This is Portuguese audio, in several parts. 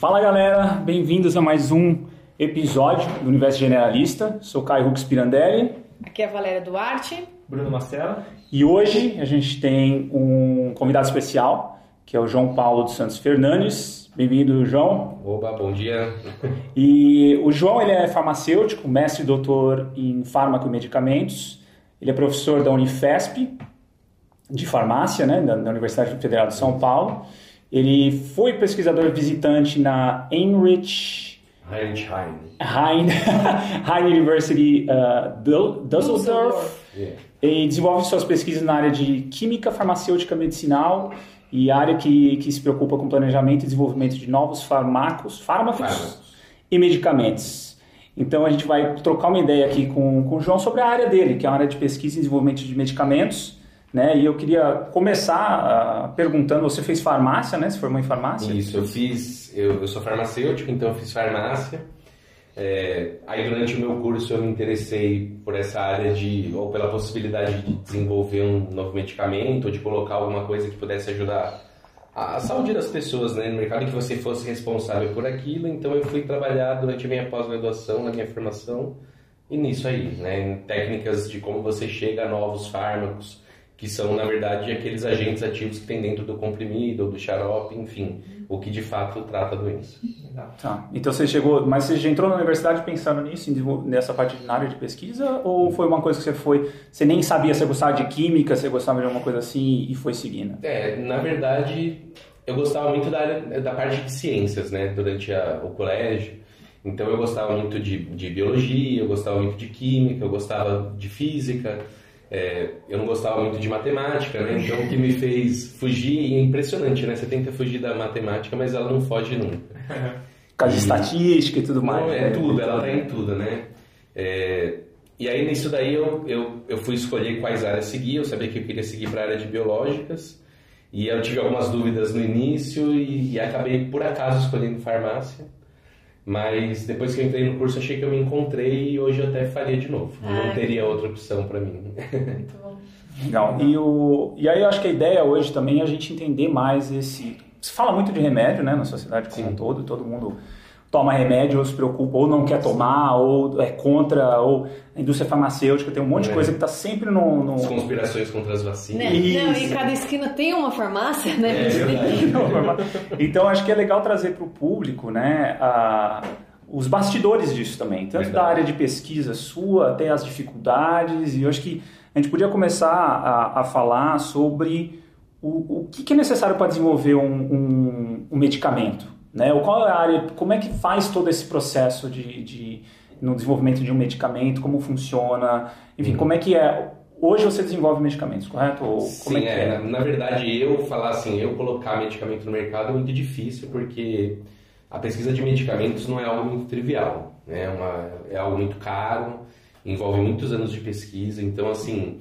Fala galera, bem-vindos a mais um episódio do Universo Generalista. Sou Caio Rux Pirandelli. Aqui é a Valéria Duarte. Bruno Marcelo. E hoje a gente tem um convidado especial, que é o João Paulo dos Santos Fernandes. Bem-vindo, João. Oba, bom dia. E o João ele é farmacêutico, mestre e doutor em fármaco e medicamentos. Ele é professor da Unifesp, de farmácia, né, da, da Universidade Federal de São Paulo. Ele foi pesquisador visitante na Heinrich Heinrich Hein. University uh, Düsseldorf Yeah. e desenvolve suas pesquisas na área de química farmacêutica medicinal e área que, que se preocupa com planejamento e desenvolvimento de novos fármacos, fármacos Fármacos. e medicamentos. Então a gente vai trocar uma ideia aqui com, com o João sobre a área dele, que é a área de pesquisa e desenvolvimento de medicamentos. Né? E eu queria começar ah, perguntando, você fez farmácia, né? Você formou em farmácia? Isso, eu fiz, eu, eu sou farmacêutico, então eu fiz farmácia. É, aí durante o meu curso eu me interessei por essa área de, ou pela possibilidade de desenvolver um novo medicamento, ou de colocar alguma coisa que pudesse ajudar a, saúde das pessoas né, no mercado, que você fosse responsável por aquilo. Então eu fui trabalhar durante a minha pós-graduação, na minha formação, e nisso aí, né, em técnicas de como você chega a novos fármacos, que são, na verdade, aqueles agentes ativos que tem dentro do comprimido ou do xarope, enfim, o que de fato trata a doença. Tá. Então você chegou, mas você já entrou na universidade pensando nisso, nessa parte na área de pesquisa, ou foi uma coisa que você foi, você nem sabia se gostava de química, se gostava de alguma coisa assim e foi seguindo? É, na verdade, eu gostava muito da, área, da parte de ciências, né, durante a- o colégio. Então eu gostava muito de, de biologia, eu gostava muito de química, eu gostava de física. É, eu não gostava muito de matemática, né? Então o que me fez fugir, e é impressionante, né? Você tenta fugir da matemática, mas ela não foge nunca. Por causa de estatística e tudo mais. Não, é né? tudo, ela tá em tudo, né? É, e aí nisso daí eu, eu, eu fui escolher quais áreas seguir, eu sabia que eu queria seguir para a área de biológicas, e eu tive algumas dúvidas no início e, e acabei por acaso escolhendo farmácia. Mas depois que eu entrei no curso achei que eu me encontrei e hoje eu até faria de novo. Não Ah. teria outra opção para mim. Muito bom. Legal. E, o, e aí eu acho que a ideia hoje também é a gente entender mais esse. Se fala muito de remédio, né, na sociedade como um todo, todo mundo toma remédio ou se preocupa, ou não quer tomar, ou é contra, ou a indústria farmacêutica tem um monte de É. coisa que está sempre no. no... As conspirações contra as vacinas. Né? Não, Isso. e cada esquina tem uma farmácia, né? É então acho que é legal trazer para o público, né, a- os bastidores disso também, tanto Verdade. da área de pesquisa sua até as dificuldades. E eu acho que a gente podia começar a, a falar sobre o, o que, que é necessário para desenvolver um, um- um medicamento, né? Ou qual é a área, como é que faz todo esse processo de, de- no desenvolvimento de um medicamento, como funciona, enfim, Uhum. como é que é. Hoje você desenvolve medicamentos, correto? Ou como Sim, é que é, é? Na, na verdade, eu falar assim, eu colocar medicamento no mercado é muito difícil porque a pesquisa de medicamentos não é algo muito trivial, né? É, uma, é algo muito caro, envolve muitos anos de pesquisa, então assim,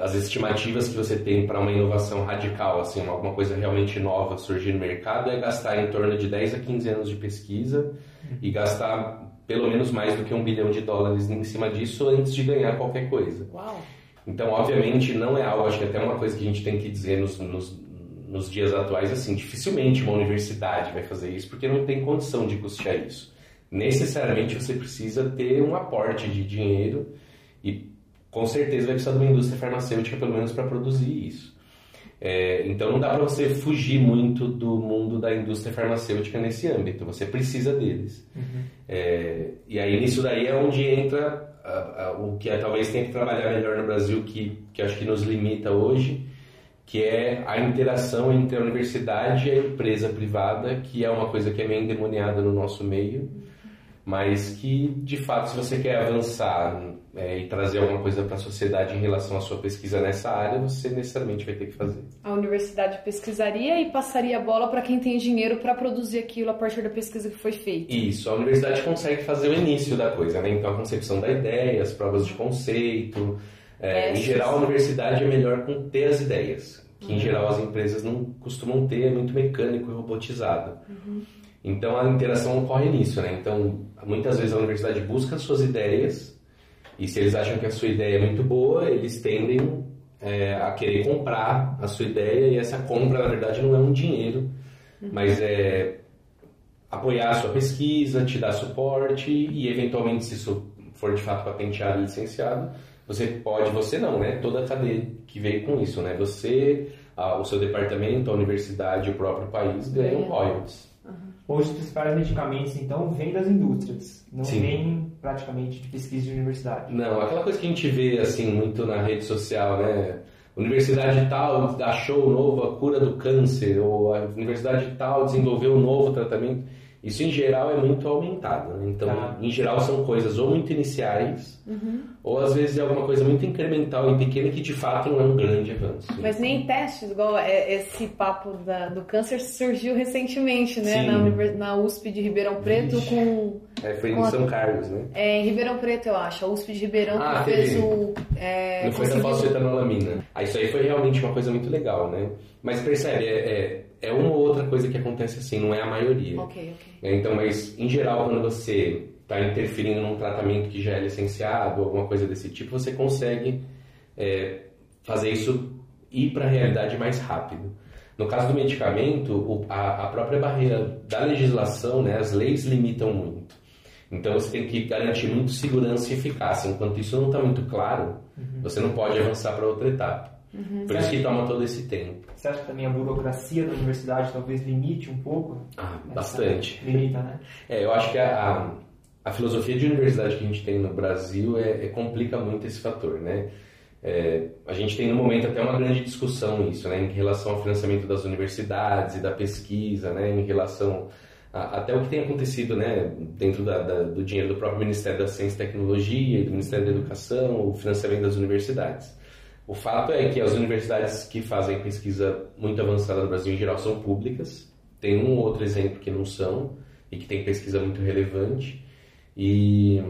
as estimativas que você tem para uma inovação radical, assim, alguma coisa realmente nova surgir no mercado é gastar em torno de 10 a 15 anos de pesquisa e gastar pelo menos mais do que um bilhão de dólares em cima disso antes de ganhar qualquer coisa. Uau. Então, obviamente, não é algo, acho que até uma coisa que a gente tem que dizer nos, nos, nos dias atuais, assim, dificilmente uma universidade vai fazer isso, porque não tem condição de custear isso. Necessariamente você precisa ter um aporte de dinheiro e com certeza vai precisar de uma indústria farmacêutica, pelo menos, para produzir isso. É, então não dá para você fugir muito do mundo da indústria farmacêutica nesse âmbito, você precisa deles. É, e aí nisso daí é onde entra a- a- o que é, talvez tenha que trabalhar melhor no Brasil, que, que acho que nos limita hoje, que é a interação entre a universidade e a empresa privada, que é uma coisa que é meio endemoniada no nosso meio, mas que de fato se você quer avançar é, e trazer alguma coisa para a sociedade em relação à sua pesquisa nessa área, você necessariamente vai ter que fazer. A universidade pesquisaria e passaria a bola para quem tem dinheiro para produzir aquilo a partir da pesquisa que foi feita. Isso, a universidade consegue fazer o início da coisa, né? Então a concepção da ideia, as provas de conceito. É, em Testes. geral, a universidade é melhor com ter as ideias, que em geral as empresas não costumam ter, é muito mecânico e robotizado. Então a interação ocorre nisso, né? Então muitas vezes a universidade busca suas ideias e se eles acham que a sua ideia é muito boa, eles tendem é, a querer comprar a sua ideia e essa compra na verdade não é um dinheiro, mas é apoiar a sua pesquisa, te dar suporte e, eventualmente, se isso for de fato patenteado e licenciado, você pode, você não, né? Toda a cadeia que veio com isso, né? Você, a, o seu departamento, a universidade, o próprio país ganham royalties. Hoje, os principais medicamentos, então, vêm das indústrias, não Sim. vêm praticamente de pesquisa de universidade. Não, aquela coisa que a gente vê assim muito na rede social, né? Universidade tal achou novo a cura do câncer, ou a universidade tal desenvolveu um novo tratamento. Isso em geral é muito aumentado. Né? Então, Tá. em geral são coisas ou muito iniciais, ou às vezes é alguma coisa muito incremental e pequena que de fato não é um grande avanço. Mas nem testes, igual é- esse papo da- do câncer surgiu recentemente, né? Na, na USP de Ribeirão Preto, Vixe. com. É, foi em com a- São Carlos, né? É, em Ribeirão Preto, eu acho. A USP de Ribeirão Ah, que fez o. É, não foi conseguiu- falsfetanolamina. Ah, isso aí foi realmente uma coisa muito legal, né? Mas percebe, é, é, é uma ou outra coisa que acontece assim, não é a maioria. Ok, ok. É, Então, mas em geral, quando você está interferindo num tratamento que já é licenciado, alguma coisa desse tipo, você consegue é, fazer isso ir para a realidade mais rápido. No caso do medicamento, o- a, a própria barreira da legislação, né, as leis limitam muito. Então você tem que garantir muito segurança e eficácia. Enquanto isso não está muito claro, você não pode avançar para outra etapa. Por isso que toma todo esse tempo. Você acha que também a burocracia da universidade talvez limite um pouco? Ah, bastante. Limita, né? É, eu acho que a, a, a filosofia de universidade que a gente tem no Brasil é, é- complica muito esse fator, né? É, a gente tem no momento até uma grande discussão isso, né, em relação ao financiamento das universidades e da pesquisa, né, em relação a, até o que tem acontecido, né, dentro da, da- do dinheiro do próprio Ministério da Ciência e Tecnologia e do Ministério da Educação, o financiamento das universidades. O fato é que as universidades que fazem pesquisa muito avançada no Brasil em geral são públicas. Tem um ou outro exemplo que não são e que tem pesquisa muito relevante. E,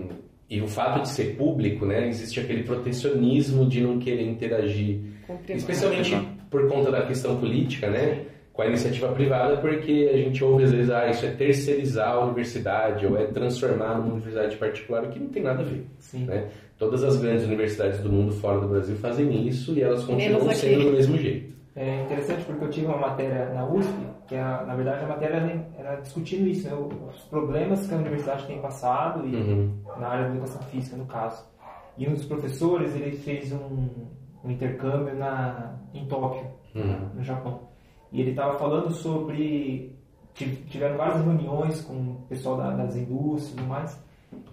e o fato de ser público, né, existe aquele protecionismo de não querer interagir, Com o privado. especialmente por conta da questão política, né, com a iniciativa privada, porque a gente ouve às vezes, ah, isso é terceirizar a universidade ou é transformar numa universidade particular, o que não tem nada a ver. Sim. Né? Todas as grandes universidades do mundo fora do Brasil fazem isso e elas continuam sendo do mesmo jeito. É interessante porque eu tive uma matéria na USP, que a- na verdade a matéria era- era discutindo isso, né? os problemas que a universidade tem passado e Uhum. na área da educação física, no caso. E um dos professores, ele fez um, um intercâmbio na, em Tóquio, Uhum. no Japão. E ele estava falando sobre... tiv- Tiveram várias reuniões com o pessoal da- das indústrias e tudo mais.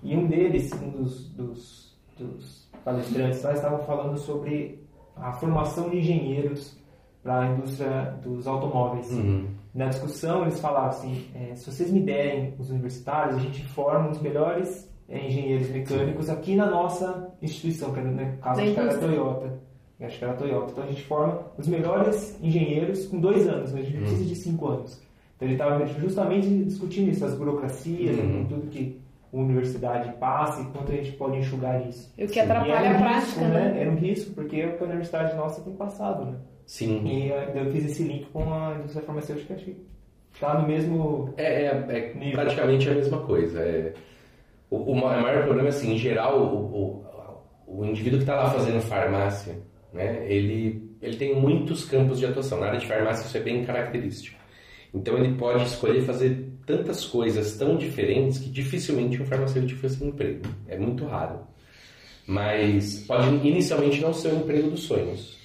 E um deles, um dos, dos, dos palestrantes lá, estavam falando sobre a formação de engenheiros para a indústria dos automóveis. Uhum. Na discussão, eles falavam assim: é, se vocês me derem os universitários, a gente forma os melhores é, engenheiros mecânicos aqui na nossa instituição, que era, no caso acho que era a. Toyota. Eu Acho que era a Toyota. Então a gente forma os melhores engenheiros com dois anos, mas a gente Uhum. precisa de cinco anos. Então ele estava justamente discutindo isso, as burocracias, Uhum. tudo que universidade passa e quanto a gente pode enxugar isso. E o que atrapalha era um a prática, risco, né? Era um risco, porque é o que a universidade nossa tem passado, né? Sim. E eu fiz esse link com a indústria farmacêutica, que tá no mesmo. É, é- é Nível. praticamente a mesma coisa. É, o, o maior problema é assim, em geral, o, o, o indivíduo que está lá fazendo farmácia, né, ele, ele tem muitos campos de atuação. Na área de farmácia isso é bem característico. Então ele pode escolher fazer tantas coisas tão diferentes que dificilmente um farmacêutico faz um emprego. É muito raro. Mas pode inicialmente não ser o emprego dos sonhos.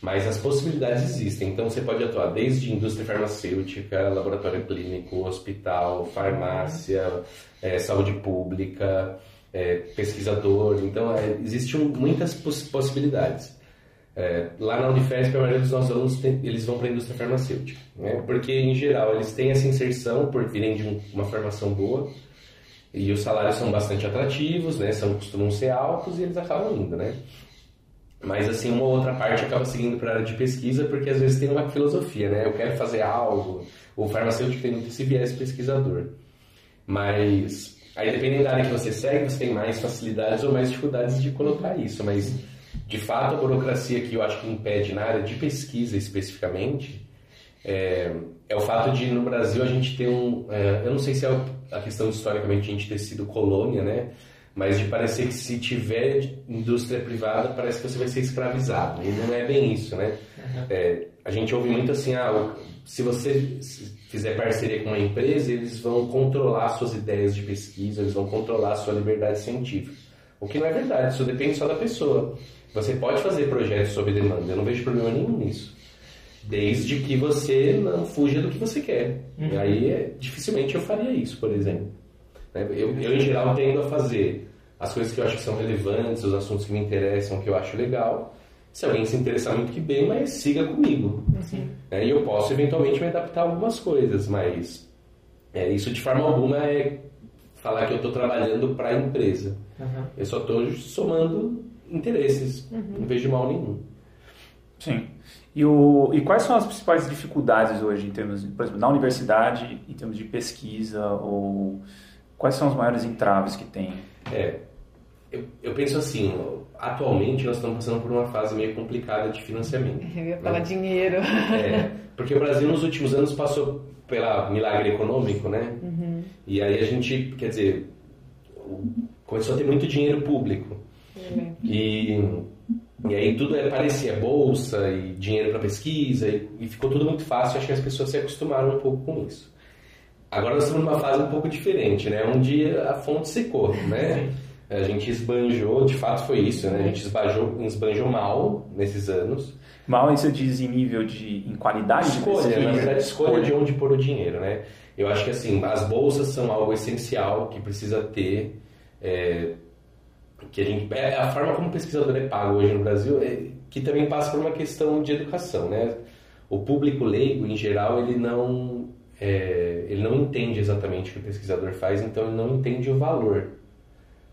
Mas as possibilidades existem. Então você pode atuar desde indústria farmacêutica, laboratório clínico, hospital, farmácia, eh, saúde pública, eh, pesquisador. Então é, existem muitas poss- possibilidades. É, lá na Unifesp, a maioria dos nossos alunos tem- eles vão para a indústria farmacêutica, né? porque em geral eles têm essa inserção por virem de um- uma formação boa e os salários são bastante atrativos, né? são, costumam ser altos e eles acabam indo. Né? Mas assim, uma outra parte acaba seguindo para a área de pesquisa porque às vezes tem uma filosofia, né? Eu quero fazer algo. O farmacêutico tem muito esse viés pesquisador. Mas aí dependendo da área que você segue, você tem mais facilidades ou mais dificuldades de colocar isso. Mas de fato a burocracia que eu acho que impede na área de pesquisa especificamente é, é o fato de no Brasil a gente ter um. é, eu não sei se é a questão de historicamente a gente ter sido colônia, né? mas de parecer que se tiver indústria privada, parece que você vai ser escravizado. E não é bem isso, né? É, a gente ouve muito assim, ah, se você fizer parceria com uma empresa, eles vão controlar suas ideias de pesquisa, eles vão controlar a sua liberdade científica. O que não é verdade, isso depende só da pessoa. Você pode fazer projetos sob demanda, eu não vejo problema nenhum nisso. Desde que você não fuja do que você quer. Uhum. Aí, é, dificilmente eu faria isso, por exemplo. Né? Eu, eu, em geral, tendo a fazer as coisas que eu acho que são relevantes, os assuntos que me interessam, que eu acho legal. Se alguém se interessar muito que bem, mas siga comigo. Uhum. É, e eu posso eventualmente me adaptar a algumas coisas, mas é, isso de forma alguma é falar que eu estou trabalhando para a empresa. Uhum. Eu só estou somando interesses, uhum. não vejo mal nenhum. Sim. E, o, e quais são as principais dificuldades hoje, em termos, por exemplo, na universidade, em termos de pesquisa, ou quais são os maiores entraves que tem? É, eu, eu penso assim, atualmente nós estamos passando por uma fase meio complicada de financiamento. Eu ia falar né? dinheiro. É, porque o Brasil nos últimos anos passou pela milagre econômico, né? Uhum. E aí a gente, quer dizer, começou a ter muito dinheiro público. E, e aí tudo é, parecia bolsa e dinheiro para pesquisa e, e, ficou tudo muito fácil. Acho que as pessoas se acostumaram um pouco com isso. Agora nós estamos numa fase um pouco diferente, né? Um dia a fonte secou, né? A gente esbanjou, de fato foi isso, né? A gente esbanjou, esbanjou mal nesses anos. Mal isso diz em nível de em qualidade escolha, de pesquisa. Na verdade, escolha de onde pôr o dinheiro, né? Eu acho que assim, as bolsas são algo essencial que precisa ter. É, que a gente é a forma como o pesquisador é pago hoje no Brasil é, que também passa por uma questão de educação né o público leigo em geral ele não é, ele não entende exatamente o que o pesquisador faz então ele não entende o valor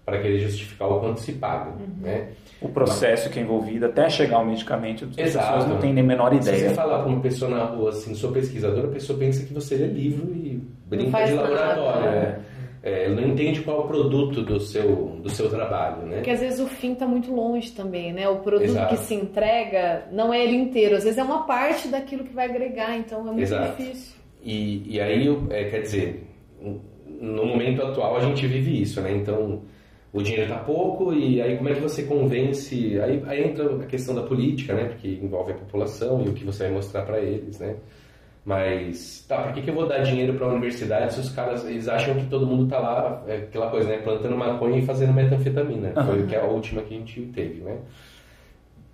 para querer justificar o quanto se paga uhum. né o processo que é envolvido até chegar ao medicamento as Exato. pessoas não têm nem a menor ideia se você falar para uma pessoa na rua assim sou pesquisador a pessoa pensa que você lê livro e brinca de laboratório nada, né? É, não entende qual é o produto do seu, do seu trabalho, né? Porque às vezes o fim está muito longe também, né? O produto Exato. que se entrega não é ele inteiro, às vezes é uma parte daquilo que vai agregar, então é muito Exato. difícil. E, e aí, é, quer dizer, no momento atual a gente vive isso, né? Então, o dinheiro está pouco e aí como é que você convence... Aí, aí entra a questão da política, né? Porque envolve a população e o que você vai mostrar para eles, né? Mas, tá, por que, que eu vou dar dinheiro para a universidade se os caras eles acham que todo mundo tá lá, é aquela coisa, né? Plantando maconha e fazendo metanfetamina. Uhum. Foi o que é a última que a gente teve, né?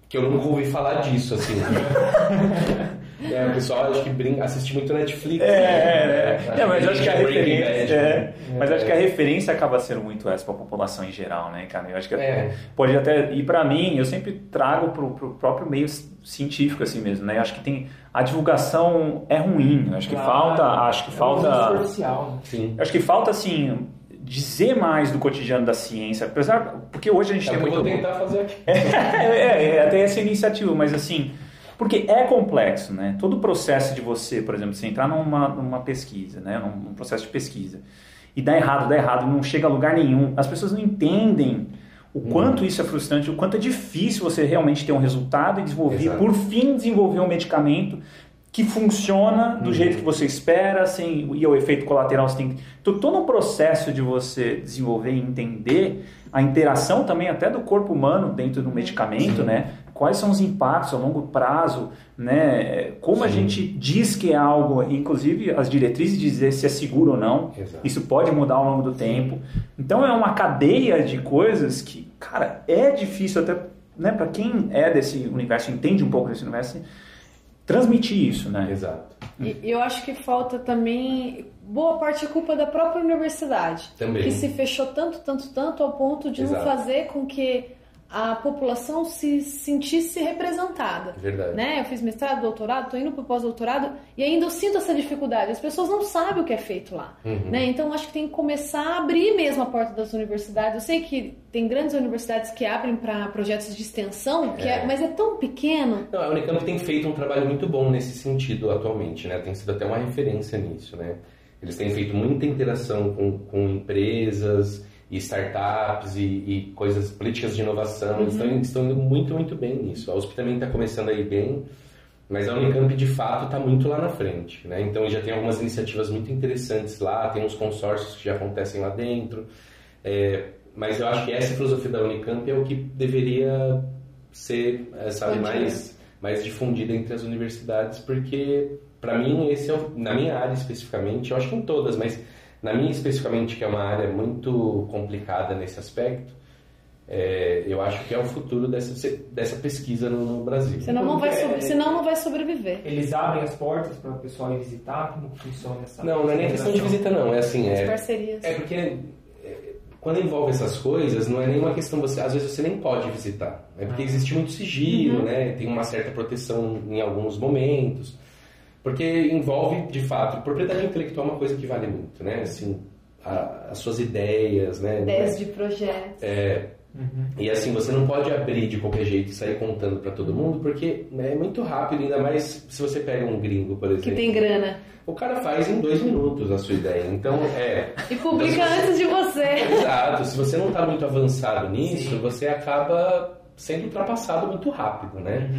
Que eu nunca ouvi falar disso, assim. É, o pessoal acho que brinca, assiste muito Netflix. É, né? é, é. mas acho que a referência. É, mas acho que a referência acaba sendo muito essa para a população em geral, né, cara? Eu acho que é. pode até. E para mim, eu sempre trago para o próprio meio científico, assim mesmo, né? Eu acho que tem. A divulgação é ruim. Acho que claro, falta. Acho que é falta. Né? Sim. Acho que falta, assim dizer mais do cotidiano da ciência, apesar porque hoje a gente é tem muito. Eu vou tentar fazer aqui. é, é, é, até essa iniciativa, mas assim, porque é complexo, né? Todo o processo de você, por exemplo, você entrar numa, numa pesquisa, né? Num, num processo de pesquisa, e dá errado, dá errado, não chega a lugar nenhum. As pessoas não entendem o quanto hum. isso é frustrante, o quanto é difícil você realmente ter um resultado e desenvolver, Exato. por fim, desenvolver um medicamento que funciona do uhum. jeito que você espera, sem e o efeito colateral você tem então, todo um processo de você desenvolver e entender a interação também até do corpo humano dentro do medicamento, Sim. né? Quais são os impactos a longo prazo, né? Como Sim. a gente diz que é algo, inclusive as diretrizes dizer se é seguro ou não. Exato. Isso pode mudar ao longo do Sim. tempo. Então é uma cadeia de coisas que, cara, é difícil até, né? Para quem é desse universo, entende um pouco desse universo transmitir isso, né? Exato. E eu acho que falta também boa parte é culpa da própria universidade, também. que se fechou tanto, tanto, tanto ao ponto de Exato. não fazer com que a população se sentisse representada. Verdade. Né? Eu fiz mestrado, doutorado, estou indo para o pós-doutorado e ainda eu sinto essa dificuldade. As pessoas não sabem o que é feito lá. Uhum. Né? Então acho que tem que começar a abrir mesmo a porta das universidades. Eu sei que tem grandes universidades que abrem para projetos de extensão, é. É, mas é tão pequeno. Não, a Unicamp tem feito um trabalho muito bom nesse sentido atualmente, né? Tem sido até uma referência nisso, né? Eles têm feito muita interação com, com empresas e startups e, e coisas, políticas de inovação. Uhum. Eles estão, estão indo muito, muito bem nisso. A USP também está começando a ir bem, mas a Unicamp, de fato, está muito lá na frente. Né? Então, já tem algumas iniciativas muito interessantes lá, tem uns consórcios que já acontecem lá dentro. É, mas eu acho que essa filosofia da Unicamp é o que deveria ser, eh, sabe, mais, mais difundida entre as universidades, porque para mim esse é o, na minha área especificamente, eu acho que em todas, mas na minha especificamente que é uma área muito complicada nesse aspecto, é, eu acho que é o futuro dessa, dessa pesquisa no, no Brasil. Senão não, vai sobre, senão não vai sobreviver. Eles abrem as portas para o pessoal ir visitar? Como funciona essa Não, não é nem questão de visita, não. É assim. As é, parcerias. É porque é, quando envolve essas coisas, não é nenhuma questão você. Às vezes você nem pode visitar. É porque existe muito sigilo, Uhum. né? Tem uma certa proteção em alguns momentos. Porque envolve, de fato, propriedade intelectual é uma coisa que vale muito, né? Assim, a- as suas ideias, né? Ideias de projetos. É, E assim, você não pode abrir de qualquer jeito e sair contando para todo mundo, porque né, é muito rápido, ainda mais se você pega um gringo, por exemplo. Que tem grana. O cara faz em dois minutos a sua ideia. Então, é. E publica antes de você. Exato. Se você não está muito avançado nisso, você acaba sendo ultrapassado muito rápido, né?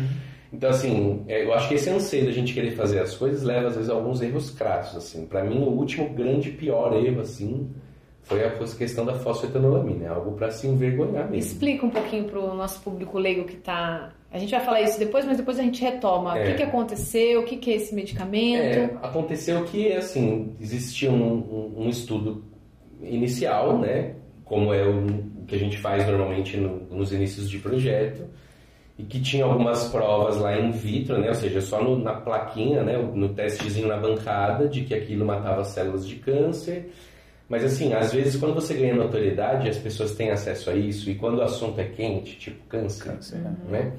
Então, assim, é, eu acho que esse anseio da gente querer fazer as coisas leva, às vezes, a alguns erros crassos, assim. Para mim, o último grande, pior erro, assim, foi a questão da fosfetanolamina. É algo para se envergonhar mesmo. Explica um pouquinho pro nosso público leigo que tá. A gente vai falar isso depois, mas depois a gente retoma. O É. que, que aconteceu, o que, que é esse medicamento. É, aconteceu que, assim, existia um, um- um estudo inicial, né? Como é o, o que a gente faz normalmente no- nos inícios de projeto, e que tinha algumas provas lá in vitro, né? Ou seja, só no- na plaquinha, né? No testezinho na bancada de que aquilo matava células de câncer. Mas assim, às vezes quando você ganha notoriedade, as pessoas têm acesso a isso, e quando o assunto é quente, tipo câncer, Câncer, né? né?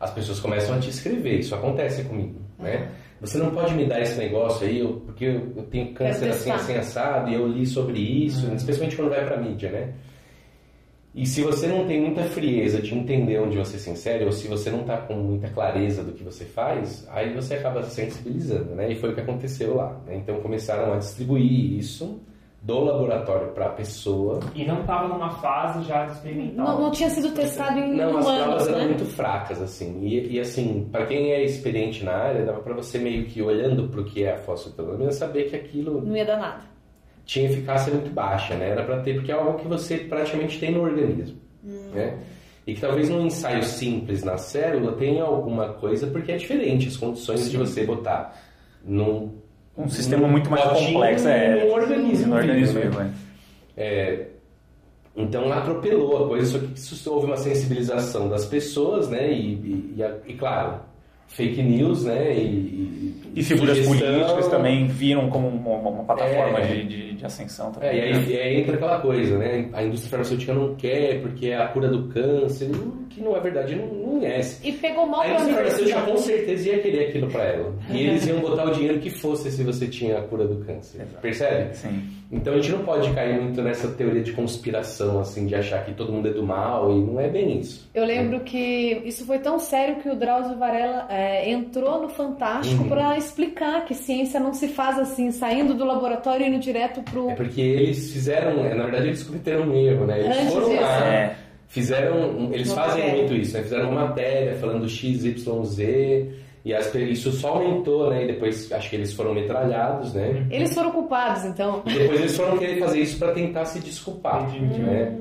As pessoas começam a te escrever, isso acontece comigo, né? Você não pode me dar esse negócio aí, eu- porque eu eu tenho câncer assim, assim, assado, e eu li sobre isso, especialmente quando vai pra mídia, né? E se você não tem muita frieza de entender onde você se insere, ou se você não está com muita clareza do que você faz, aí você acaba se sensibilizando, né? E foi o que aconteceu lá. né? Então começaram a distribuir isso do laboratório para a pessoa. E não estava numa fase já de experimental. Não, não tinha sido testado em Não, as provas eram né? muito fracas, assim. E, e, assim, para quem é experiente na área, dava para você meio que olhando para o que é a fosfetanolamina saber que aquilo Não ia dar nada. Tinha eficácia muito baixa, né? Era para ter, porque é algo que você praticamente tem no organismo, né? E que talvez num ensaio simples na célula tenha alguma coisa, porque é diferente as condições de você botar num Um sistema muito mais complexo, é. num organismo, No organismo vivo, vivo, né? é. Então atropelou a coisa, só que isso houve uma sensibilização das pessoas, né? E, e, e, e, claro, fake news, né? E, E figuras sugestão. políticas também viram como uma, uma plataforma É. de, de, de ascensão também. É, e aí, e aí entra aquela coisa, né? A indústria farmacêutica não quer porque é a cura do câncer, que não é verdade, não, não é. E pegou mal A pra indústria farmacêutica com certeza ia querer aquilo pra ela. E eles iam botar o dinheiro que fosse se você tinha a cura do câncer. Exato. Percebe? Sim. Então a gente não pode cair muito nessa teoria de conspiração, assim, de achar que todo mundo é do mal, e não é bem isso. Eu lembro que isso foi tão sério que o Drauzio Varela é, entrou no Fantástico Uhum. pra explicar que ciência não se faz assim, saindo do laboratório e indo direto pro. É porque eles fizeram, é, na verdade eles cometeram um erro, né? Eles Antes foram disso. lá, É. fizeram, eles Uma fazem matéria. muito isso, né? Fizeram uma matéria falando X, Y, Z, e as, isso só aumentou, né? E depois acho que eles foram metralhados, né? Eles foram culpados, então. E depois eles foram querer fazer isso para tentar se desculpar, Entendi. né?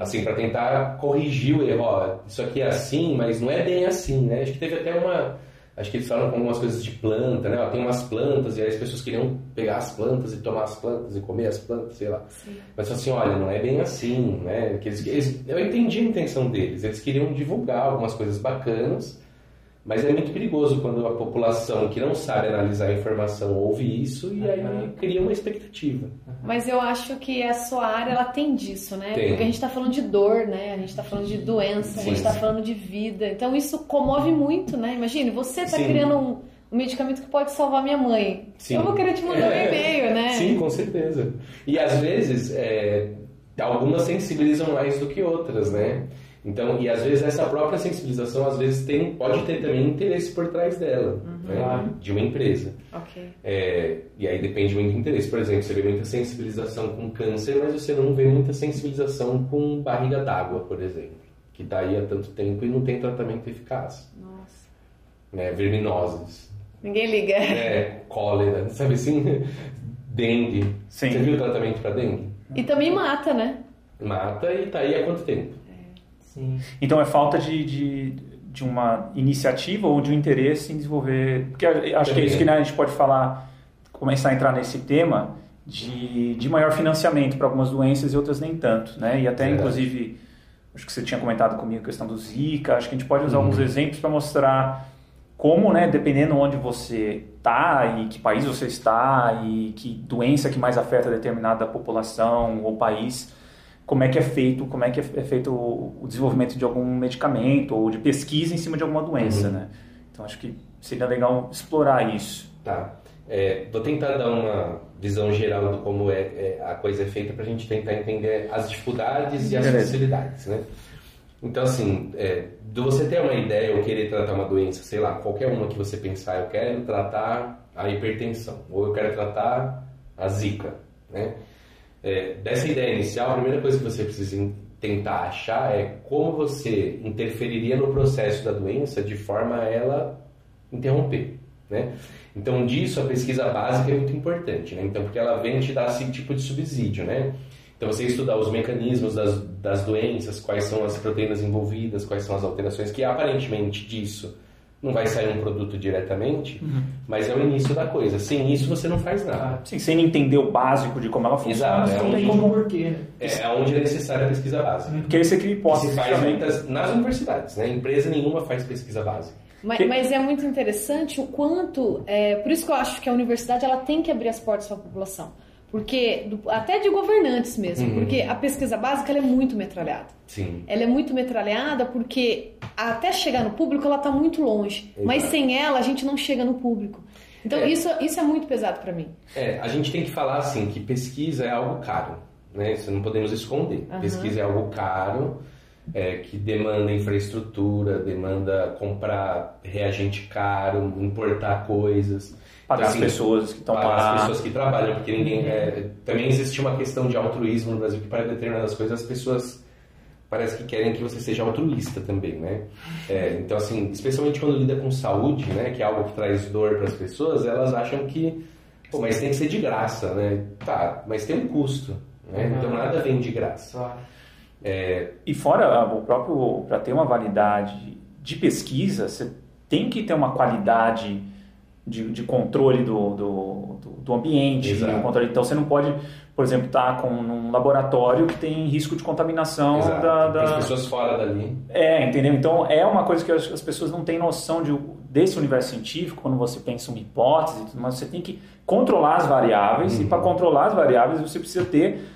Assim, para tentar corrigir o erro. Ó, isso aqui é assim, mas não é bem assim, né? Acho que teve até uma... Acho que eles falaram com algumas coisas de planta, né? Ó, tem umas plantas, e aí as pessoas queriam pegar as plantas e tomar as plantas e comer as plantas, sei lá. Mas falou assim, olha, não é bem assim, né? Que eles, eles- eu entendi a intenção deles. Eles queriam divulgar algumas coisas bacanas, mas é muito perigoso quando a população que não sabe analisar a informação ouve isso e aí cria uma expectativa. Mas eu acho que a sua área ela tem disso, né? Tem. Porque a gente está falando de dor, né? A gente está falando de doença, a gente Sim. está falando de vida. Então isso comove muito, né? Imagine, você está Sim. criando um, um medicamento que pode salvar minha mãe. Sim. Eu vou querer te mandar um É. e-mail, né? Sim, com certeza. E às vezes, é, algumas sensibilizam mais do que outras, né? Então, e às vezes essa própria sensibilização, às vezes tem, pode ter também interesse por trás dela, né? Claro. de uma empresa. Ok. É, e aí depende muito do interesse. Por exemplo, você vê muita sensibilização com câncer, mas você não vê muita sensibilização com barriga d'água, por exemplo, que está aí há tanto tempo e não tem tratamento eficaz. Nossa. Né? Verminoses, Ninguém liga. é, cólera, sabe assim? Dengue. Sim. Você viu o tratamento para dengue? E também mata, né? Mata e tá aí há quanto tempo? Sim. Então é falta de, de, de, uma iniciativa ou de um interesse em desenvolver. Porque acho que é isso que né, a gente pode falar, começar a entrar nesse tema de, de maior financiamento para algumas doenças e outras nem tanto, né? E até, é inclusive, acho que você tinha comentado comigo a questão do Zika, acho que a gente pode usar uhum. alguns exemplos para mostrar como, né, dependendo onde você está e que país você está e que doença que mais afeta determinada população ou país, como é que é feito, como é que é feito o desenvolvimento de algum medicamento ou de pesquisa em cima de alguma doença, uhum. né? Então acho que seria legal explorar isso. Tá. É, vou tentar dar uma visão geral de como é, é a coisa é feita para a gente tentar entender as dificuldades e as facilidades, né? Então, assim, é, de você ter uma ideia ou querer tratar uma doença, sei lá, qualquer uma que você pensar, eu quero tratar a hipertensão, ou eu quero tratar a zika, né? É, dessa ideia inicial, a primeira coisa que você precisa tentar achar é como você interferiria no processo da doença de forma a ela interromper, né? Então, disso, a pesquisa básica é muito importante, né? Então, porque ela vem te dar esse tipo de subsídio, né? Então, você estudar os mecanismos das, das doenças, quais são as proteínas envolvidas, quais são as alterações, que aparentemente disso não vai sair um produto diretamente, uhum. mas é o início da coisa. Sem isso, você não faz nada. Sim, sem entender o básico de como ela funciona. Exato. É onde, como porquê. É, é onde é necessária a pesquisa básica. Porque aí você cria hipóteses. Se faz muitas, nas universidades, né? Empresa nenhuma faz pesquisa básica. Mas, que... mas, é muito interessante o quanto. É, por isso que eu acho que a universidade ela tem que abrir as portas para a população. Porque, até de governantes mesmo, uhum. porque a pesquisa básica é muito metralhada. Sim. Ela é muito metralhada porque até chegar no público ela está muito longe. Exato. Mas sem ela a gente não chega no público. Então é. isso, isso é muito pesado para mim. É, a gente tem que falar assim que pesquisa é algo caro, né? Isso não podemos esconder. Uhum. Pesquisa é algo caro, é, que demanda infraestrutura, demanda comprar reagente caro, importar coisas. Pagar assim, as pessoas que estão lá. as pessoas que trabalham, porque ninguém. É, também existe uma questão de altruísmo no Brasil, que para determinadas coisas as pessoas parece que querem que você seja altruísta também, né? É, então, assim, especialmente quando lida com saúde, né, que é algo que traz dor para as pessoas, elas acham que, pô, mas tem que ser de graça, né? Tá, mas tem um custo, né? Uhum. Então nada vem de graça. É... E fora o próprio, para ter uma validade de pesquisa, você tem que ter uma qualidade de, de controle do, do, do ambiente. Controle, então você não pode, por exemplo, estar tá com um laboratório que tem risco de contaminação da, da... As pessoas fora dali. É, entendeu? Então é uma coisa que as, pessoas não têm noção de, desse universo científico, quando você pensa uma hipótese, mas você tem que controlar as variáveis, uhum. e para controlar as variáveis você precisa ter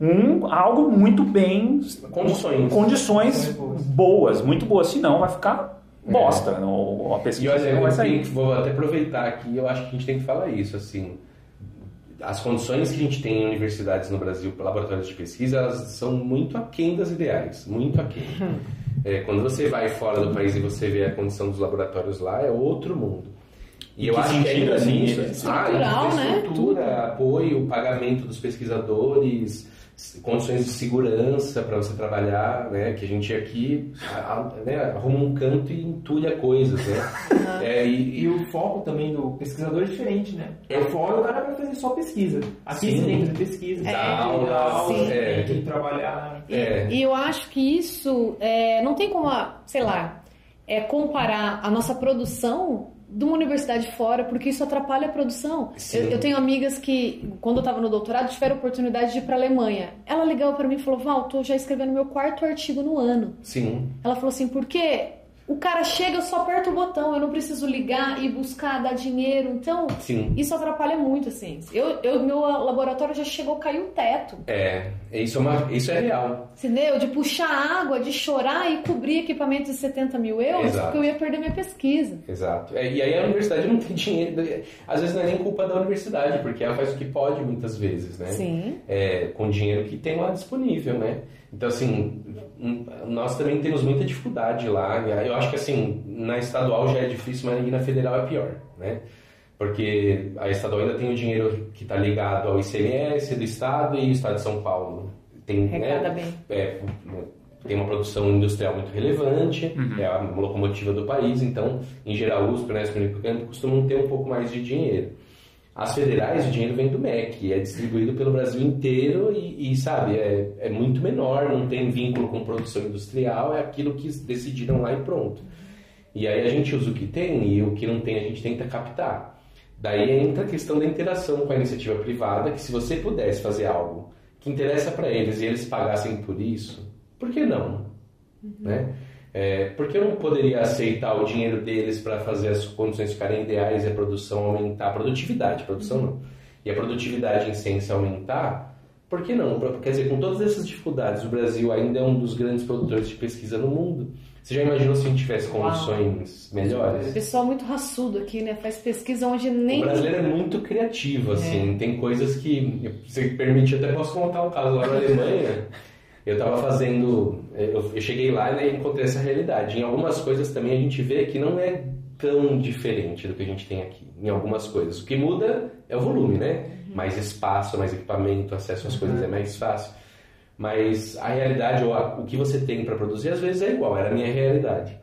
um, algo muito bem. Condições. Condições boas, muito boas, senão vai ficar bosta. É. No, a pesquisa e olha, vai sair. vou até aproveitar aqui, eu acho que a gente tem que falar isso, assim. As condições que a gente tem em universidades no Brasil para laboratórios de pesquisa, elas são muito aquém das ideais, muito aquém. É, quando você vai fora do país e você vê a condição dos laboratórios lá, é outro mundo. E, eu acho que ainda nisso, ah, né? estrutura, apoio, pagamento dos pesquisadores, condições de segurança para você trabalhar, né? Que a gente aqui né, arruma um canto e entulha coisas, né? é, e, e, o foco também do pesquisador é diferente, né? É fora o cara vai fazer só pesquisa. Aqui sim. você tem que fazer pesquisa, é, aula, aula é. tem que trabalhar. E, é. e, eu acho que isso é, não tem como, sei lá, é comparar a nossa produção de uma universidade fora, porque isso atrapalha a produção. Eu, eu, tenho amigas que, quando eu estava no doutorado, tiveram oportunidade de ir para a Alemanha. Ela ligou para mim e falou: Val, tô já escrevendo meu quarto artigo no ano. Sim. Ela falou assim: por quê? O cara chega, eu só aperto o botão, eu não preciso ligar e buscar, dar dinheiro. Então, Sim. isso atrapalha muito a ciência. Eu, eu, meu laboratório já chegou a cair o teto. É, isso é, uma, isso é real. Entendeu? De puxar água, de chorar e cobrir equipamentos de 70 mil euros, Exato. porque eu ia perder minha pesquisa. Exato. É, e aí a universidade não tem dinheiro. Às vezes não é nem culpa da universidade, porque ela faz o que pode muitas vezes, né? Sim. É, com dinheiro que tem lá disponível, né? Então, assim, nós também temos muita dificuldade lá. Eu acho que, assim, na estadual já é difícil, mas na federal é pior, né? Porque a estadual ainda tem o dinheiro que está ligado ao ICMS do estado e o estado de São Paulo tem, né, bem. É, tem uma produção industrial muito relevante, uhum. é a locomotiva do país, então, em geral, os USP, né, os costumam ter um pouco mais de dinheiro. As federais, o dinheiro vem do MEC, é distribuído pelo Brasil inteiro e, e, sabe, é, é muito menor, não tem vínculo com produção industrial, é aquilo que decidiram lá e pronto. E aí a gente usa o que tem e o que não tem a gente tenta captar. Daí entra a questão da interação com a iniciativa privada, que se você pudesse fazer algo que interessa para eles e eles pagassem por isso, por que não? Uhum. Né? É, por que eu não poderia aceitar o dinheiro deles para fazer as condições ficarem ideais e a produção aumentar? A produtividade, produção não. E a produtividade em ciência aumentar, por que não? Quer dizer, com todas essas dificuldades, o Brasil ainda é um dos grandes produtores de pesquisa no mundo. Você já imaginou se a gente tivesse condições Uau. melhores? O pessoal muito raçudo aqui, né? Faz pesquisa onde nem. O brasileiro é muito criativo, assim. É. Tem coisas que, se permite, até posso contar um caso lá na Alemanha. Eu estava fazendo, eu, eu, cheguei lá né, e encontrei essa realidade. Em algumas coisas também a gente vê que não é tão diferente do que a gente tem aqui, em algumas coisas. O que muda é o volume, né? Uhum. Mais espaço, mais equipamento, acesso às coisas é mais fácil. Mas a realidade, ou a, o que você tem para produzir, às vezes é igual, era a minha realidade.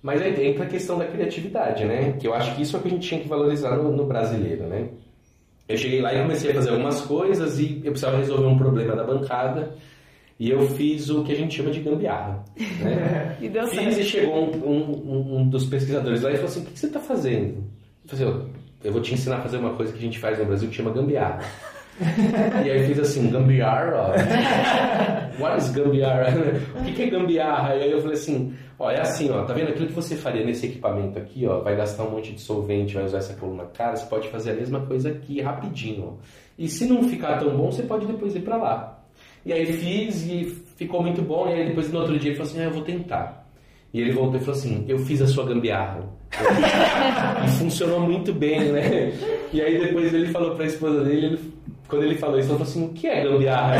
Mas aí entra a questão da criatividade, né? Que eu acho que isso é o que a gente tinha que valorizar no, no brasileiro, né? Eu cheguei lá e comecei a fazer algumas coisas e eu precisava resolver um problema da bancada e eu fiz o que a gente chama de gambiarra. Né? e deu fiz certo. e chegou um, um, um, dos pesquisadores lá e falou assim: o que você está fazendo? Eu falei, eu vou te ensinar a fazer uma coisa que a gente faz no Brasil que chama gambiarra. e aí fiz assim, gambiarra? What is gambiarra? o que, que é gambiarra? E aí eu falei assim, ó, é assim, ó, tá vendo aquilo que você faria nesse equipamento aqui, ó, vai gastar um monte de solvente, vai usar essa coluna cara, você pode fazer a mesma coisa aqui rapidinho. Ó. E se não ficar tão bom, você pode depois ir para lá. E aí fiz e ficou muito bom. E aí depois no outro dia ele falou assim: ah, eu vou tentar. E ele voltou e falou assim: eu fiz a sua gambiarra. e funcionou muito bem, né? E aí depois ele falou para a esposa dele, ele, quando ele falou isso, ele falou assim: o que é gambiarra?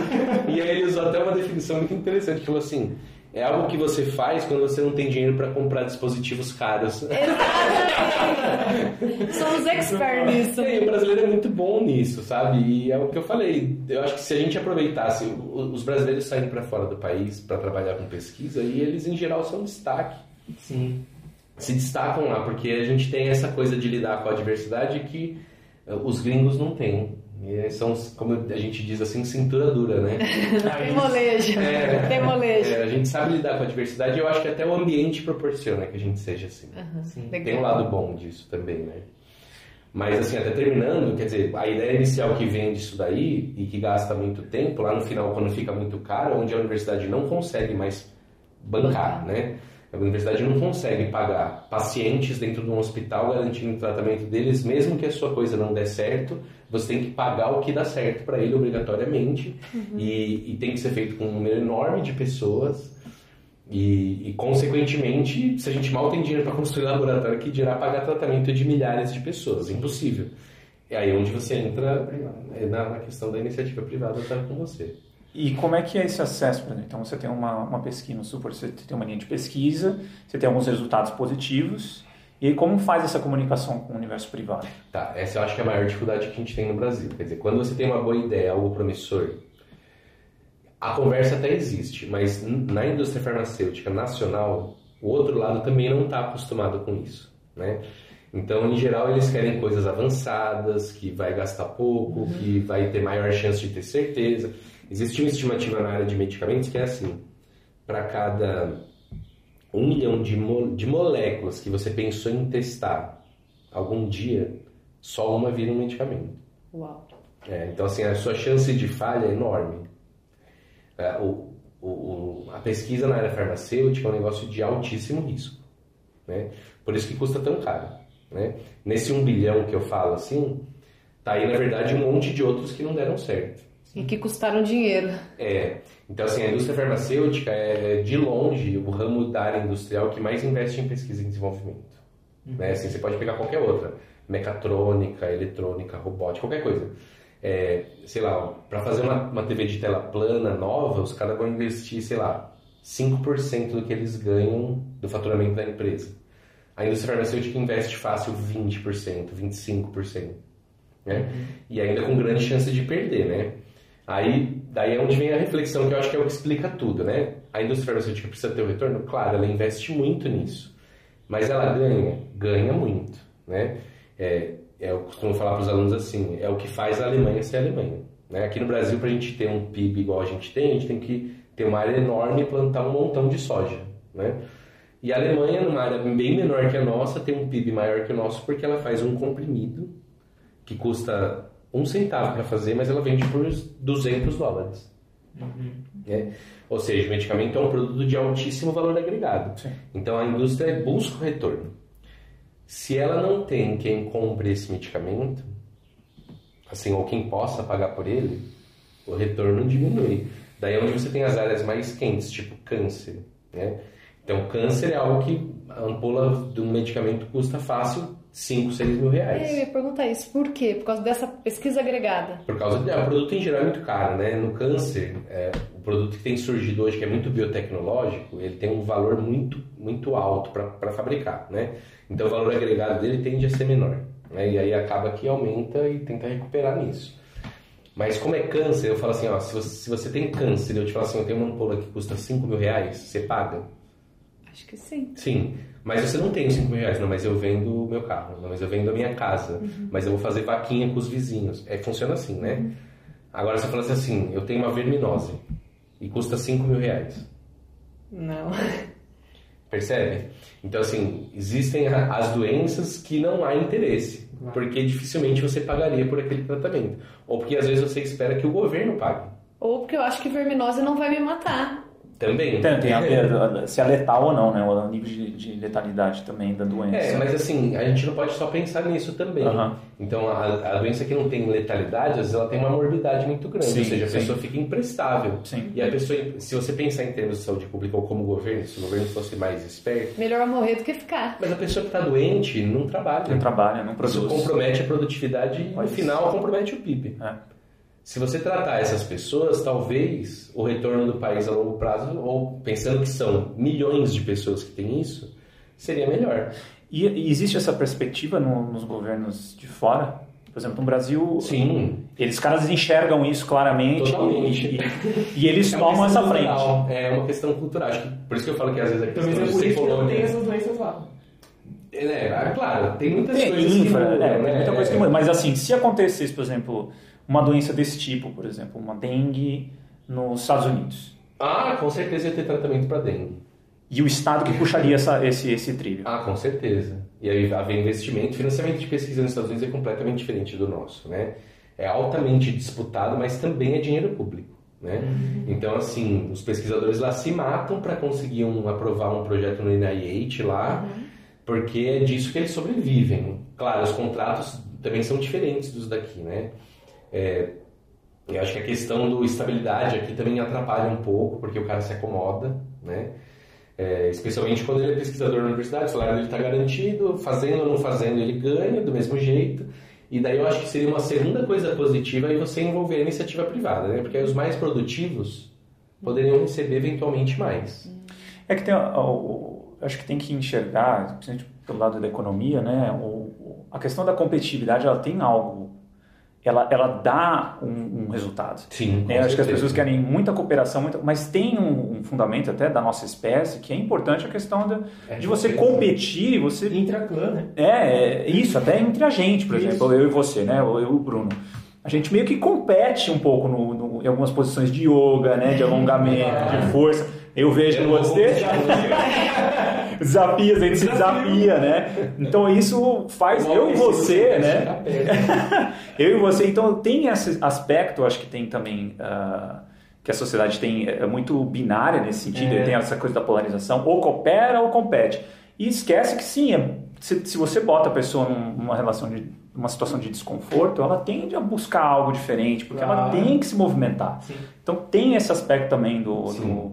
e aí ele usou até uma definição muito interessante: ele falou assim é algo que você faz quando você não tem dinheiro para comprar dispositivos caros. Exatamente! Somos experts nisso. É, o brasileiro é muito bom nisso, sabe? E é o que eu falei. Eu acho que se a gente aproveitasse, os brasileiros saem para fora do país para trabalhar com pesquisa e eles, em geral, são destaque. Sim. Se destacam lá, porque a gente tem essa coisa de lidar com a diversidade que eh, os gringos não têm. E são, como a gente diz assim, cintura dura, né? Tem molejo. É, Tem molejo. É, a gente sabe lidar com a diversidade e eu acho que até o ambiente proporciona que a gente seja assim. Uhum, Tem um lado bom disso também, né? Mas assim, até terminando, quer dizer, a ideia inicial que vem disso daí e que gasta muito tempo, lá no final, quando fica muito caro, onde a universidade não consegue mais bancar, né? A universidade não consegue pagar pacientes dentro de um hospital garantindo o tratamento deles, mesmo que a sua coisa não dê certo, você tem que pagar o que dá certo para ele obrigatoriamente uhum. e, e, tem que ser feito com um número enorme de pessoas e, e, consequentemente, se a gente mal tem dinheiro para construir laboratório, que dirá pagar tratamento de milhares de pessoas, impossível. É aí onde você entra é na, na questão da iniciativa privada estar com você. E como é que é esse acesso? Então você tem uma, uma pesquisa, supor, você tem uma linha de pesquisa, você tem alguns resultados positivos, e aí como faz essa comunicação com o universo privado? Tá, essa eu acho que é a maior dificuldade que a gente tem no Brasil. Quer dizer, quando você tem uma boa ideia, algo promissor, a conversa até existe, mas na indústria farmacêutica nacional, o outro lado também não está acostumado com isso, né? Então, em geral, eles querem coisas avançadas, que vai gastar pouco, uhum. que vai ter maior chance de ter certeza. Existe uma estimativa na área de medicamentos que é assim: para cada um milhão de, mo de moléculas que você pensou em testar algum dia, só uma vira um medicamento. Uau! É, então, assim, a sua chance de falha é enorme. É, o, o, a pesquisa na área farmacêutica é um negócio de altíssimo risco. Né? Por isso que custa tão caro. Né? Nesse um bilhão que eu falo assim, tá aí, na verdade, um monte de outros que não deram certo. E que custaram dinheiro. É. Então, assim, a indústria farmacêutica é, de longe, o ramo da área industrial que mais investe em pesquisa e desenvolvimento. Uhum. Né? Assim, você pode pegar qualquer outra. Mecatrônica, eletrônica, robótica, qualquer coisa. É, sei lá, para fazer uma, uma TV de tela plana nova, os caras vão investir, sei lá, 5% do que eles ganham do faturamento da empresa. A indústria farmacêutica investe fácil 20%, 25%. Né? Uhum. E ainda com grande chance de perder, né? Aí, daí é onde vem a reflexão, que eu acho que é o que explica tudo, né? A indústria farmacêutica precisa ter o um retorno? Claro, ela investe muito nisso. Mas ela ganha? Ganha muito, né? É, é, eu costumo falar para os alunos assim, é o que faz a Alemanha ser a Alemanha. Né? Aqui no Brasil, para a gente ter um PIB igual a gente tem, a gente tem que ter uma área enorme e plantar um montão de soja. Né? E a Alemanha, numa área bem menor que a nossa, tem um PIB maior que o nosso porque ela faz um comprimido que custa um centavo para fazer, mas ela vende por 200 dólares. Uhum. É? Ou seja, o medicamento é um produto de altíssimo valor agregado. Sim. Então a indústria busca o retorno. Se ela não tem quem compre esse medicamento, assim, ou quem possa pagar por ele, o retorno diminui. Daí é onde você tem as áreas mais quentes, tipo câncer, né? Então, câncer é algo que a ampola de um medicamento custa fácil 5, 6 mil reais. É, eu ia perguntar isso. Por quê? Por causa dessa pesquisa agregada? Por causa de, o produto em geral é muito caro, né? No câncer, é, o produto que tem surgido hoje, que é muito biotecnológico, ele tem um valor muito, muito alto para fabricar, né? Então, o valor agregado dele tende a ser menor. Né? E aí acaba que aumenta e tenta recuperar nisso. Mas como é câncer, eu falo assim, ó, se você, se você tem câncer, eu te falo assim, eu tenho uma ampola que custa 5 mil reais, você paga? Acho que sim. Sim. Mas você não tem 5 mil reais, não, mas eu vendo o meu carro, não, mas eu vendo a minha casa, uhum. mas eu vou fazer vaquinha com os vizinhos. É, funciona assim, né? Uhum. Agora você fala assim, eu tenho uma verminose e custa 5 mil reais. Não. Percebe? Então, assim, existem as doenças que não há interesse, porque dificilmente você pagaria por aquele tratamento. Ou porque às vezes você espera que o governo pague. Ou porque eu acho que verminose não vai me matar. Também. Tem, tem a ver se é letal ou não, né? O nível de, de, letalidade também da doença. É, mas assim, a gente não pode só pensar nisso também. Uhum. Então, a, a, doença que não tem letalidade, às vezes ela tem uma morbidade muito grande, sim, ou seja, a sim. pessoa fica imprestável. Sim. E a pessoa, se você pensar em termos de saúde pública ou como governo, se o governo fosse mais esperto... Melhor morrer do que ficar. Mas a pessoa que está doente não trabalha. Não trabalha, não produz. Isso compromete a produtividade e, no final, compromete o PIB. É. Se você tratar essas pessoas, talvez o retorno do país a longo prazo, ou pensando que são milhões de pessoas que têm isso, seria melhor. E, e existe essa perspectiva no, nos governos de fora? Por exemplo, no Brasil, Sim. eles caras enxergam isso claramente e, e, eles é tomam essa cultural. frente. É uma questão cultural. Por isso que eu falo que às vezes a questão Talvez é por isso que não tem essas doenças lá. É, é, claro, tem muitas tem coisas infra, que mudam, é, né? tem muita coisa que muda. Mas assim, se acontecesse, por exemplo, uma doença desse tipo, por exemplo, uma dengue nos Estados Unidos. Ah, com certeza ia ter tratamento para dengue. E o Estado que puxaria essa, esse, esse trilho. Ah, com certeza. E aí haver investimento, financiamento de pesquisa nos Estados Unidos é completamente diferente do nosso, né? É altamente disputado, mas também é dinheiro público, né? Uhum. Então, assim, os pesquisadores lá se matam para conseguir um, aprovar um projeto no NIH lá, uhum. porque é disso que eles sobrevivem. Claro, os contratos também são diferentes dos daqui, né? É, eu acho que a questão do estabilidade aqui também atrapalha um pouco, porque o cara se acomoda, né? É, especialmente quando ele é pesquisador na universidade, o salário dele está garantido, fazendo ou não fazendo ele ganha do mesmo jeito. E daí eu acho que seria uma segunda coisa positiva aí você envolver a iniciativa privada, né? Porque aí os mais produtivos poderiam receber eventualmente mais. É que tem, acho que tem que enxergar, principalmente pelo lado da economia, né? A questão da competitividade ela tem algo ela, ela dá um, um resultado. Sim, é, acho que as pessoas querem muita cooperação, muita, mas tem um, um, fundamento até da nossa espécie que é importante a questão de, é, de você competir, você intraclã, né? É, é, isso até entre a gente, por isso. exemplo, eu e você, né? Eu e o Bruno. A gente meio que compete um pouco no, no, em algumas posições de yoga, né? De alongamento, de ah. força. Eu vejo no outro desafia, a gente se desafia, né? Então isso faz eu e você, né? eu e você, então tem esse aspecto, acho que tem também uh, que a sociedade tem é muito binária nesse sentido, é. tem essa coisa da polarização, ou coopera ou compete. E esquece que sim, é, se, se, você bota a pessoa numa relação de uma situação de desconforto, ela tende a buscar algo diferente, porque ela tem que se movimentar. Sim. Então tem esse aspecto também do, do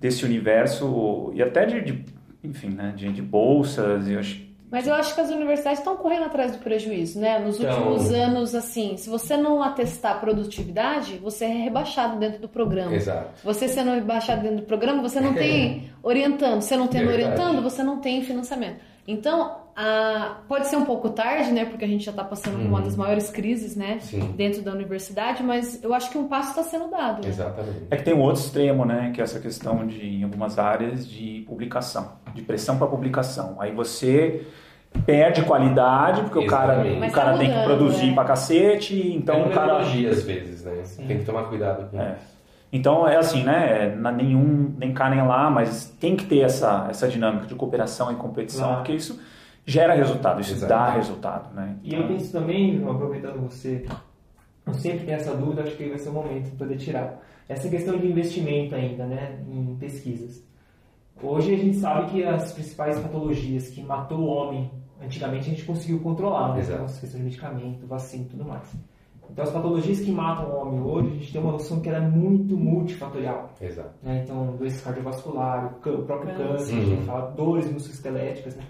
desse universo e até de, de enfim, né, de, de bolsas e acho mas eu acho que as universidades estão correndo atrás do prejuízo, né? Nos então... últimos anos, assim, se você não atestar produtividade, você é rebaixado dentro do programa. Exato. Você sendo rebaixado dentro do programa, você não tem orientando. Você não tem orientando, você não tem financiamento. Então, a, pode ser um pouco tarde, né? Porque a gente já está passando por uma uhum. das maiores crises, né? Sim. Dentro da universidade, mas eu acho que um passo está sendo dado. Né? Exatamente. É que tem um outro extremo, né? Que é essa questão de, em algumas áreas, de publicação, de pressão para publicação. Aí você perde qualidade, porque Exatamente. o Mas cara, o cara tá tem que mudando, produzir é. pra cacete, então é o cara. tecnologia às vezes, né? Tem que tomar cuidado com É. isso. Então é assim, né? na- Nenhum, nem cá nem lá, mas tem que ter essa, essa dinâmica de cooperação e competição, Claro. porque isso gera resultado, isso Exato. dá resultado, né? E eu penso também, aproveitando você, eu sempre tenho essa dúvida, acho que vai ser o momento de poder tirar. Essa questão de investimento ainda, né, em pesquisas. Hoje a gente sabe que as principais patologias que matou o homem, antigamente a gente conseguiu controlar, né? Exato. Então, questão de medicamento, vacina e tudo mais. Então as patologias que matam o homem hoje, a gente tem uma noção que ela é muito multifatorial. Exato. né? Então, doença cardiovascular, o próprio Câncer. câncer, a Uhum. gente fala dores musculoesqueléticas, né?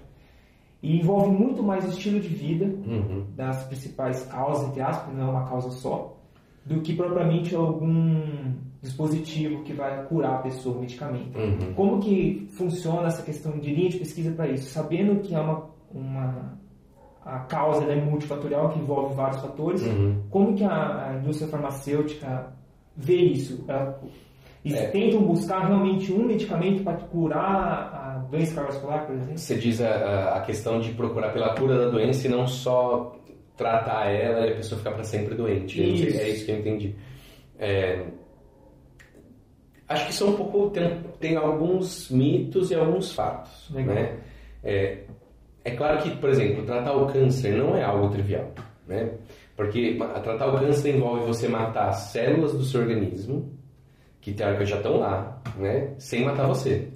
E envolve muito mais o estilo de vida Uhum. das principais causas, entre aspas, não é uma causa só, do que propriamente algum dispositivo que vai curar a pessoa, um medicamento. Uhum. Como que funciona essa questão de linha de pesquisa para isso? Sabendo que é uma, uma a causa é multifatorial, que envolve vários fatores, Uhum. como que a, a indústria farmacêutica vê isso? Ela, eles É. tentam buscar realmente um medicamento para curar a doença cardiovascular, por exemplo? Você diz a, a questão de procurar pela cura da doença e não só tratar ela e a pessoa ficar para sempre doente. Isso. É isso que eu entendi. É, acho que é um pouco. Tem, tem alguns mitos e alguns fatos. Legal. Né? É, é claro que, por exemplo, tratar o câncer não é algo trivial. Né? Porque tratar o câncer envolve você matar células do seu organismo, que teoricamente já estão lá, né? sem matar você.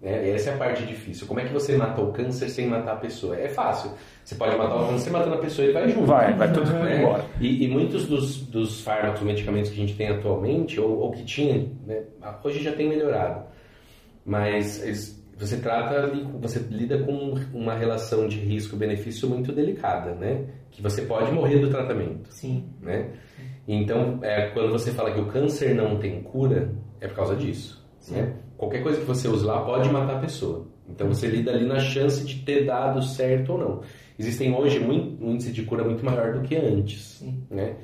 Né? Essa é a parte difícil. Como é que você mata o câncer sem matar a pessoa? É fácil. Você pode matar o câncer matando a pessoa e vai junto. Vai, vai tudo né? embora. E, e muitos dos, dos fármacos, medicamentos que a gente tem atualmente, ou, ou que tinha, né? hoje já tem melhorado. Mas eles- você trata, ali- você lida com uma relação de risco-benefício muito delicada, né? Que você pode morrer do tratamento Sim. né? Então, é, quando você fala que o câncer não tem cura, é por causa disso, né? Qualquer coisa que você use lá pode matar a pessoa. Então, você lida ali na chance de ter dado certo ou não. Existem hoje um índice de cura muito maior do que antes, Sim. né?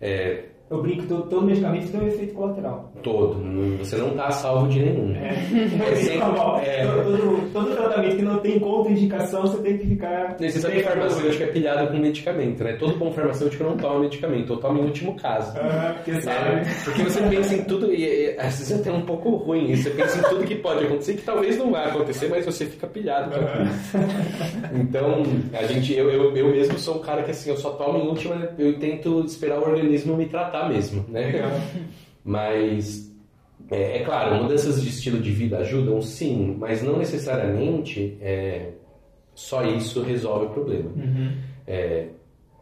É, Eu brinco que todo, todo medicamento tem um efeito colateral. todo. Você não está salvo de nenhum. É, sempre- é. todo, todo tratamento que não tem contraindicação, você tem que ficar. Você sabe que farmacêutico é pilhado com medicamento, né? Todo bom farmacêutico não toma medicamento, ou toma em último caso. Ah, porque É, sabe. porque você pensa em tudo e, e às vezes é até um pouco ruim. Você pensa em tudo que pode acontecer que talvez não vai acontecer, mas você fica pilhado com aquilo. Então, a gente, eu, eu, eu mesmo sou um cara que assim, eu só tomo em última, eu tento esperar o organismo me tratar mesmo, né? Legal. Mas é, é claro, mudanças de estilo de vida ajudam, sim, mas não necessariamente é, só isso resolve o problema. Uhum. É,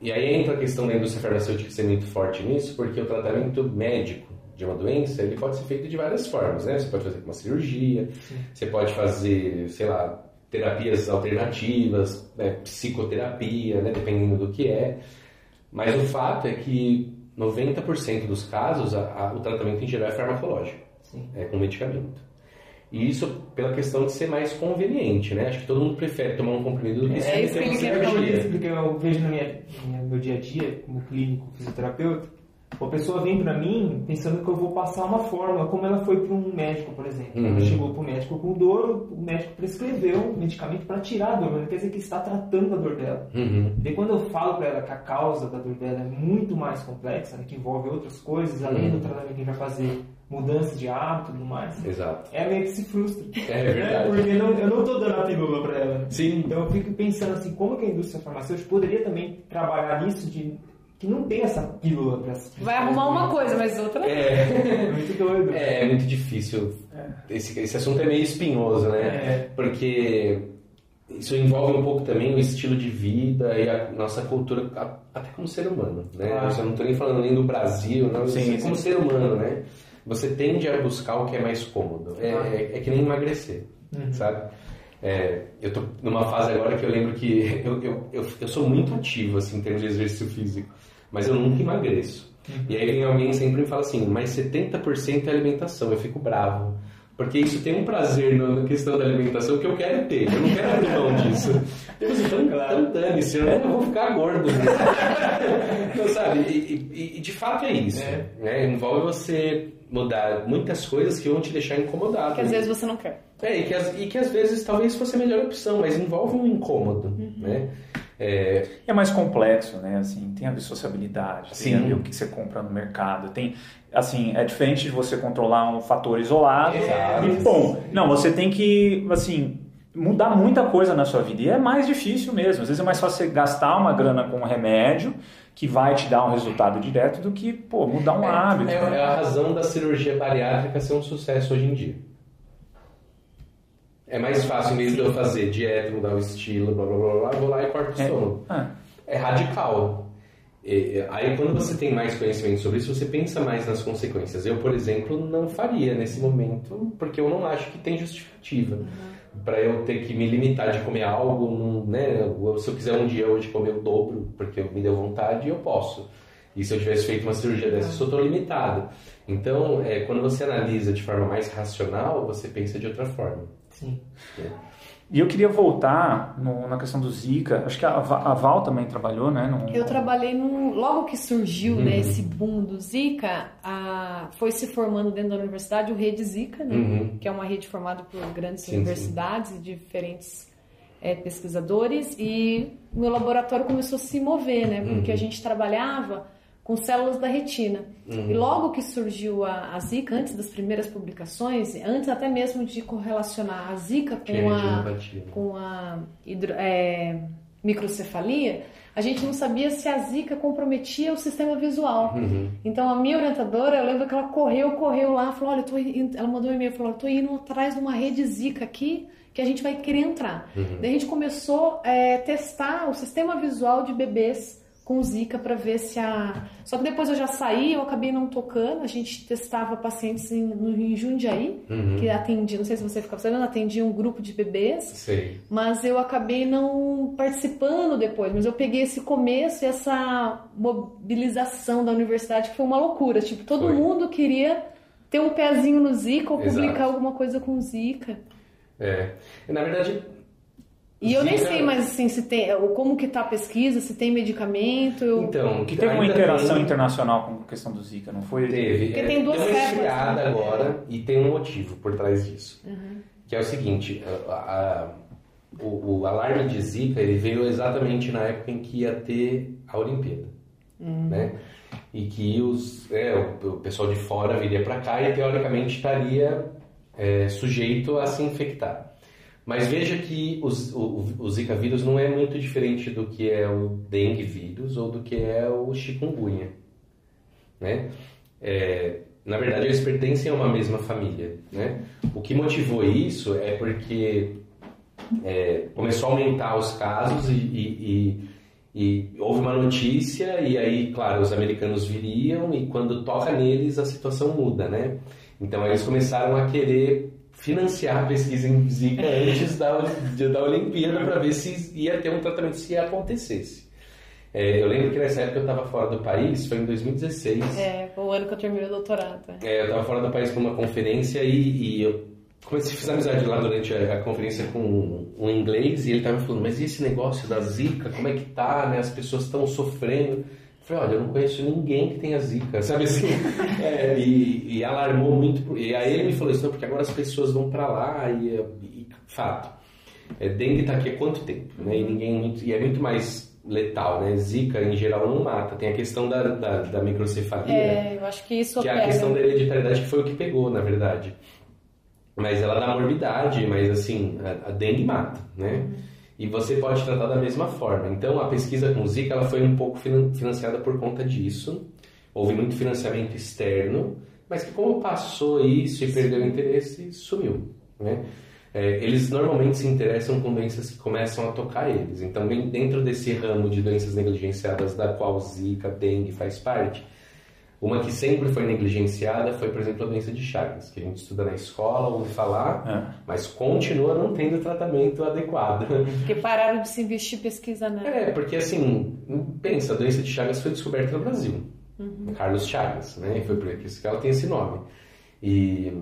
e aí entra a questão da indústria farmacêutica ser muito forte nisso, porque o tratamento médico de uma doença ele pode ser feito de várias formas, né? Você pode fazer com uma cirurgia, você pode fazer, sei lá, terapias alternativas, né? psicoterapia, né? dependendo do que é. Mas o fato é que 90% dos casos a- a- o tratamento em geral é farmacológico, Sim. é com medicamento. E isso pela questão de ser mais conveniente, né? Acho que todo mundo prefere tomar um comprimido do que É isso que Eu eu vejo no meu dia a dia, como clínico fisioterapeuta, a pessoa vem pra mim pensando que eu vou passar uma fórmula, como ela foi para um médico, por exemplo. Uhum. Ela chegou para o médico com dor, o médico prescreveu um medicamento para tirar a dor, mas não quer dizer que está tratando a dor dela. Uhum. E quando eu falo para ela que a causa da dor dela é muito mais complexa, né, que envolve outras coisas, além Uhum. do tratamento que a gente vai fazer, mudança de hábito e tudo mais, Exato. é meio que se frustra. É verdade. Porque não, eu não estou dando a pílula para ela. né? Sim. Então eu fico pensando assim, como que a indústria farmacêutica poderia também trabalhar nisso de que não tem essa pílula para Vai arrumar uma coisa, mas outra. É, É muito doido. é, é muito difícil. Esse, esse assunto é meio espinhoso, né? É. Porque isso envolve um pouco também o estilo de vida e a nossa cultura, até como ser humano, né? Claro. Eu não estou nem falando nem do Brasil, não, Sim, como sim. ser humano, né? Você tende a buscar o que é mais cômodo. É, Claro. é, é que nem emagrecer, Uhum. sabe? É, eu tô numa fase agora que eu lembro que eu, eu, eu, eu sou muito ativo, assim, em termos de exercício físico, mas eu nunca emagreço. E aí vem alguém sempre me fala assim, mas 70% é alimentação, eu fico bravo. Porque isso tem um prazer na questão da alimentação que eu quero ter, eu não quero abrir mão disso. Eu assim, então, então dane-se, eu não vou ficar gordo. então, sabe, e, e- e de fato é isso. É. Né? Envolve você mudar muitas coisas que vão te deixar incomodado. Que às vezes você não quer. É, e que, as, e que às vezes talvez fosse a melhor opção, mas envolve um incômodo, Uhum. né? É, É mais complexo, né? Assim, tem a ver sociabilidade, tem Sim. ver o que você compra no mercado, tem assim, é diferente de você controlar um fator isolado. Exato. E, bom, não, você tem que, assim, mudar muita coisa na sua vida e é mais difícil mesmo. Às vezes é mais fácil você gastar uma grana com um remédio que vai te dar um resultado direto do que, pô, mudar um hábito. é, né? é a razão da cirurgia bariátrica ser um sucesso hoje em dia. É mais fácil, em vez de eu fazer dieta, mudar o estilo, blá blá blá blá, eu vou lá e corto o estômago. Ah, é radical. E, aí quando você tem mais conhecimento sobre isso, você pensa mais nas consequências. Eu, por exemplo, não faria nesse momento, porque eu não acho que tem justificativa. Para eu ter que me limitar de comer algo, né? Se eu quiser um dia hoje comer o dobro, porque me deu vontade, eu posso. E se eu tivesse feito uma cirurgia dessa, eu só estou limitado. Então, é, quando você analisa de forma mais racional, você pensa de outra forma. Sim. E eu queria voltar no- na questão do Zika. Acho que a, a Val também trabalhou, né? num- Eu trabalhei num. Logo que surgiu Uhum. né, esse boom do Zika, a- foi se formando dentro da universidade o Rede Zika, né, Uhum. que é uma rede formada por grandes Sim, universidades e diferentes é, pesquisadores. E o meu laboratório começou a se mover, né, porque Uhum. a gente trabalhava com células da retina. Uhum. E logo que surgiu a, a Zika, antes das primeiras publicações, antes até mesmo de correlacionar a Zika Que é com a, retinopatia. com a hidro- é, microcefalia, a gente não sabia se a zika comprometia o sistema visual. Uhum. Então a minha orientadora, eu lembro que ela correu, correu lá, falou, olha, eu tô indo, ela mandou um e-mail, falou, tô indo atrás de uma rede zika aqui que a gente vai querer entrar. Uhum. Daí a gente começou a testar o sistema visual de bebês com zika para ver se a... Só que depois eu já saí, eu acabei não tocando, a gente testava pacientes em, no, em Jundiaí, Uhum. que atendia, não sei se você ficava sabendo, atendia um grupo de bebês Sei. mas eu acabei não participando depois. Mas eu peguei esse começo e essa mobilização da universidade que foi uma loucura. Tipo, todo Foi. mundo queria ter um pezinho no Zika ou Exato. publicar alguma coisa com Zika. É. Na verdade, E eu nem sei mais assim se tem, como que tá a pesquisa, se tem medicamento. Eu... Então, Que teve uma ainda interação tem- internacional com a questão do Zika, não foi? Teve. Porque é, tem duas uma cepas, né? agora e tem um motivo por trás disso. Uhum. Que é o seguinte, a- a- o, o alarme de Zika ele veio exatamente na época em que ia ter a Olimpíada. Uhum. Né? E que os, é, o, o pessoal de fora viria para cá e teoricamente estaria é, sujeito a se infectar. Mas veja que os, o, o Zika vírus não é muito diferente do que é o dengue vírus ou do que é o chikungunya. Né? É, na verdade, eles pertencem a uma mesma família. Né? O que motivou isso é porque é, começou a aumentar os casos e, e- e- e houve uma notícia e aí, claro, os americanos viriam e quando toca neles a situação muda, né? Então eles começaram a querer financiar a pesquisa em Zika antes da, da Olimpíada para ver se ia ter um tratamento, se acontecesse. É, eu lembro que nessa época eu estava fora do país, foi em 2016. É, foi o ano que eu terminei o doutorado. é. Eu estava fora do país para uma conferência e, e eu comecei a fazer amizade lá durante a, a conferência com um, um inglês e ele estava me falando, mas e esse negócio da zika, como é que tá, né? As pessoas estão sofrendo. Eu falei, olha, eu não conheço ninguém que tenha zika, sabe assim? É, e, e alarmou muito. E aí ele me falou isso, não, porque agora as pessoas vão para lá e, e fato. É, dengue tá aqui há quanto tempo, né? E ninguém muito, e é muito mais letal, né? Zika em geral não mata. Tem a questão da, da, da microcefalia É, eu acho que isso que é a questão da hereditariedade que foi o que pegou, na verdade. Mas ela dá morbidade, mas assim, a, a dengue mata, né? E você pode tratar da mesma forma. Então, a pesquisa com Zika ela foi um pouco finan- financiada por conta disso. Houve muito financiamento externo, mas que como passou isso e perdeu o interesse, sumiu, né? É, eles normalmente se interessam com doenças que começam a tocar eles. Então, dentro desse ramo de doenças negligenciadas, da qual Zika, dengue faz parte, uma que sempre foi negligenciada foi, por exemplo, a doença de Chagas, que a gente estuda na escola, ouve falar, É. mas continua não tendo tratamento adequado. Porque pararam de se investir em pesquisa né? É, porque assim, pensa, a doença de Chagas foi descoberta no Brasil. Carlos Chagas, né? E foi por isso que ela tem esse nome. E,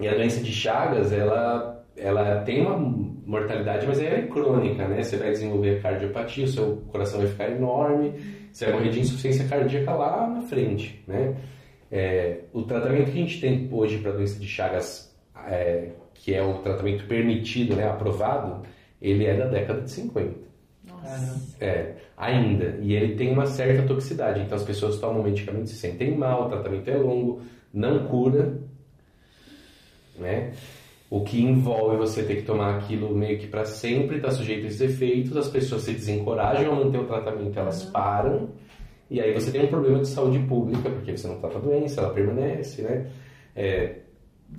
e a doença de Chagas, ela, ela tem uma mortalidade, mas ela é crônica, né? Você vai desenvolver cardiopatia, o seu coração vai ficar enorme, você vai morrer de insuficiência cardíaca lá na frente, né? É, o tratamento que a gente tem hoje para doença de Chagas é, que é o tratamento permitido, né, aprovado, ele é da década de 50. Nossa. É, ainda. E ele tem uma certa toxicidade. Então as pessoas tomam medicamento, se sentem mal, o tratamento é longo, não cura, né? O que envolve você ter que tomar aquilo meio que para sempre, está sujeito a esses efeitos, as pessoas se desencorajam a manter o tratamento, elas param, e aí você tem um problema de saúde pública, porque você não trata a doença, ela permanece, né? É,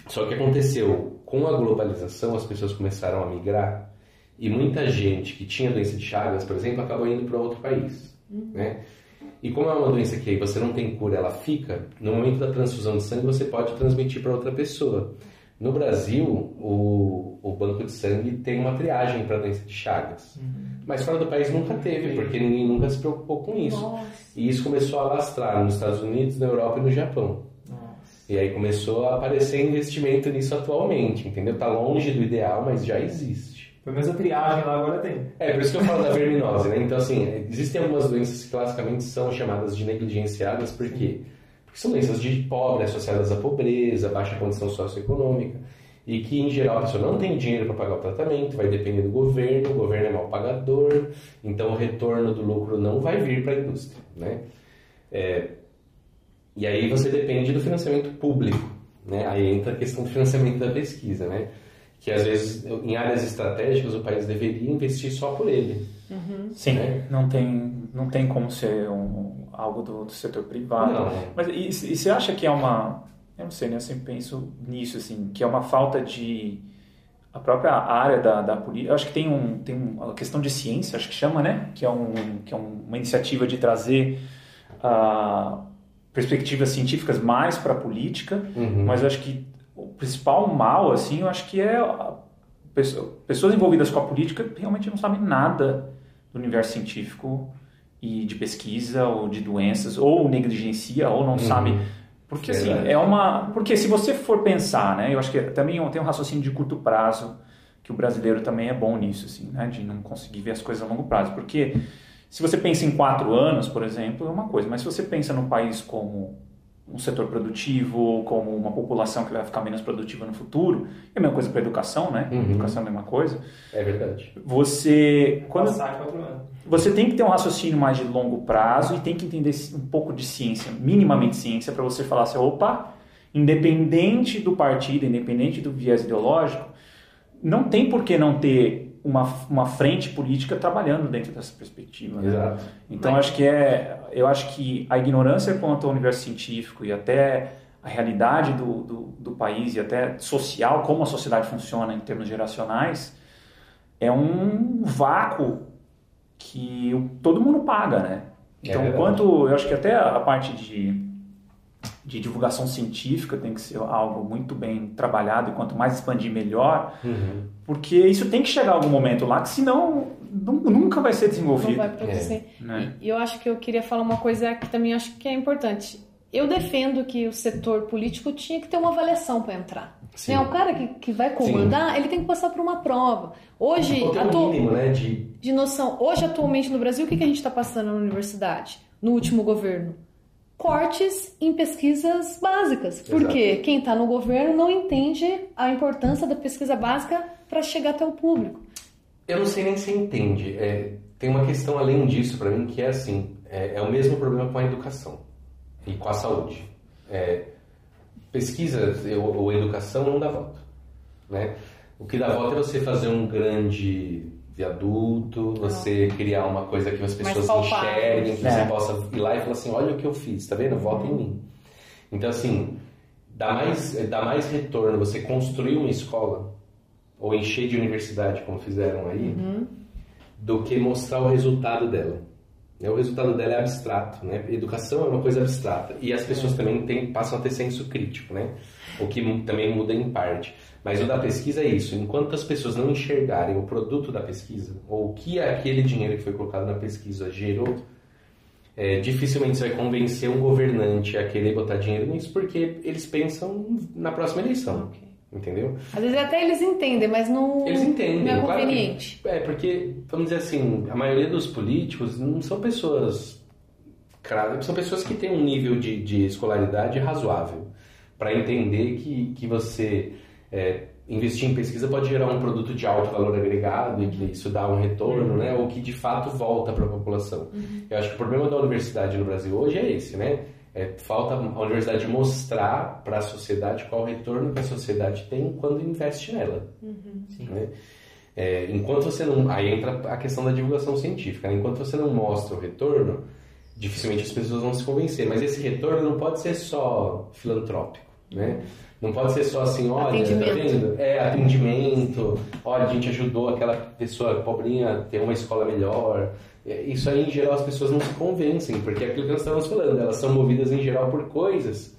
só que aconteceu, com a globalização, as pessoas começaram a migrar, e muita gente que tinha doença de Chagas, por exemplo, acabou indo para outro país, né? E como é uma doença que aí você não tem cura, ela fica, no momento da transfusão de sangue você pode transmitir para outra pessoa. No Brasil, o, o banco de sangue tem uma triagem para doença de Chagas. Mas fora do país nunca teve, porque ninguém nunca se preocupou com isso. Nossa. E isso começou a alastrar nos Estados Unidos, na Europa e no Japão. Nossa. E aí começou a aparecer investimento nisso atualmente, entendeu? Tá longe do ideal, mas já existe. Pelo menos a triagem lá agora tem. É, por isso que eu falo da verminose, né? Então, assim, existem algumas doenças que classicamente são chamadas de negligenciadas, por quê? Porque são doenças de pobre, associadas à pobreza, baixa condição socioeconômica, e que, em geral, a pessoa não tem dinheiro para pagar o tratamento, vai depender do governo, o governo é mal pagador, então o retorno do lucro não vai vir para a indústria, né? É, e aí você depende do financiamento público, né? Aí entra a questão do financiamento da pesquisa, né? Que às vezes em áreas estratégicas o país deveria investir só por ele. Sim, né? não, tem, não tem como ser um, algo do, do setor privado. Não. Mas e, e você acha que é uma. Eu não sei, né? Eu sempre penso nisso, assim, que é uma falta de. A própria área da, da política. Eu acho que tem, um, tem uma questão de ciência, acho que chama, né? Que é, um, que é um- uma iniciativa de trazer ah, perspectivas científicas mais para a política, Uhum. mas eu acho que o principal mal, assim, eu acho que é pessoa- pessoas envolvidas com a política realmente não sabem nada do universo científico e de pesquisa ou de doenças, ou negligencia, ou não sabe. Porque assim, Verdade. é uma. Porque se você for pensar, né? Eu acho que também tem um raciocínio de curto prazo, que o brasileiro também é bom nisso, assim, né? De não conseguir ver as coisas a longo prazo. Porque se você pensa em quatro anos, por exemplo, é uma coisa, mas se você pensa num país como um setor produtivo, ou como uma população que vai ficar menos produtiva no futuro, é a mesma coisa para a educação, né? Uhum. Educação é a mesma coisa. É verdade. Você. Quando, Passar quatro anos. você tem que ter um raciocínio mais de longo prazo e tem que entender um pouco de ciência, minimamente ciência, para você falar assim, opa, independente do partido, independente do viés ideológico, não tem por que não ter uma, uma frente política trabalhando dentro dessa perspectiva. né? Exato. Então acho que é, eu acho que a ignorância quanto ao universo científico e até a realidade do, do, do país e até social, como a sociedade funciona em termos geracionais, é um vácuo que todo mundo paga, né? É Então, verdade. quanto eu acho que até a parte de, de divulgação científica tem que ser algo muito bem trabalhado e quanto mais expandir melhor, Uhum. porque isso tem que chegar a algum momento lá, que senão nu- nunca vai ser Não desenvolvido. vai produzir. né? E eu acho que eu queria falar uma coisa que também acho que é importante. Eu defendo que o setor político tinha que ter uma avaliação para entrar. Sim. Né? O cara que, que vai comandar, ele tem que passar por uma prova. Hoje, atu- mínimo, né? De... de noção, hoje atualmente no Brasil, o que, que a gente está passando na universidade, no último governo? Cortes em pesquisas básicas. Exato. Porque quem está no governo não entende a importância da pesquisa básica para chegar até o público. Eu não sei nem se entende. É, tem uma questão além disso para mim que é assim: é, é o mesmo problema com a educação e com a saúde. É, pesquisa ou, ou educação não dá voto. Né? O que dá voto é você fazer um grande viaduto, você criar uma coisa que as pessoas enxerguem, que É. você possa ir lá e falar assim: olha o que eu fiz, tá vendo? Vota em mim. Então, assim, dá mais, dá mais retorno você construir uma escola ou encher de universidade, como fizeram aí, do que mostrar o resultado dela. Né, O resultado dela é abstrato, né? Educação é uma coisa abstrata. E as pessoas também têm, passam a ter senso crítico, né? O que também muda em parte. Mas o da pesquisa é isso. Enquanto as pessoas não enxergarem o produto da pesquisa, ou o que aquele dinheiro que foi colocado na pesquisa gerou, é, dificilmente você vai convencer um governante a querer botar dinheiro nisso, porque eles pensam na próxima eleição. Entendeu? Às vezes até eles entendem, mas não, Eles entendem, não é claro que- conveniente. é, porque, vamos dizer assim, a maioria dos políticos não são pessoas. São pessoas que têm um nível de, de escolaridade razoável para entender que, que você é, investir em pesquisa pode gerar um produto de alto valor agregado e que isso dá um retorno, uhum. né? Ou que de fato volta para a população. Uhum. Eu acho que o problema da universidade no Brasil hoje é esse, né? É, falta a universidade mostrar para a sociedade qual o retorno que a sociedade tem quando investe nela. Uhum. Né? É, enquanto você não. Aí entra a questão da divulgação científica. Né? Enquanto você não mostra o retorno, dificilmente as pessoas vão se convencer. Mas esse retorno não pode ser só filantrópico. Né? Não pode ser só assim, olha, tá vendo? É, atendimento, olha, a gente ajudou aquela pessoa pobrinha a ter uma escola melhor. Isso aí, em geral, as pessoas não se convencem, porque é aquilo que nós estamos falando, elas são movidas, em geral, por coisas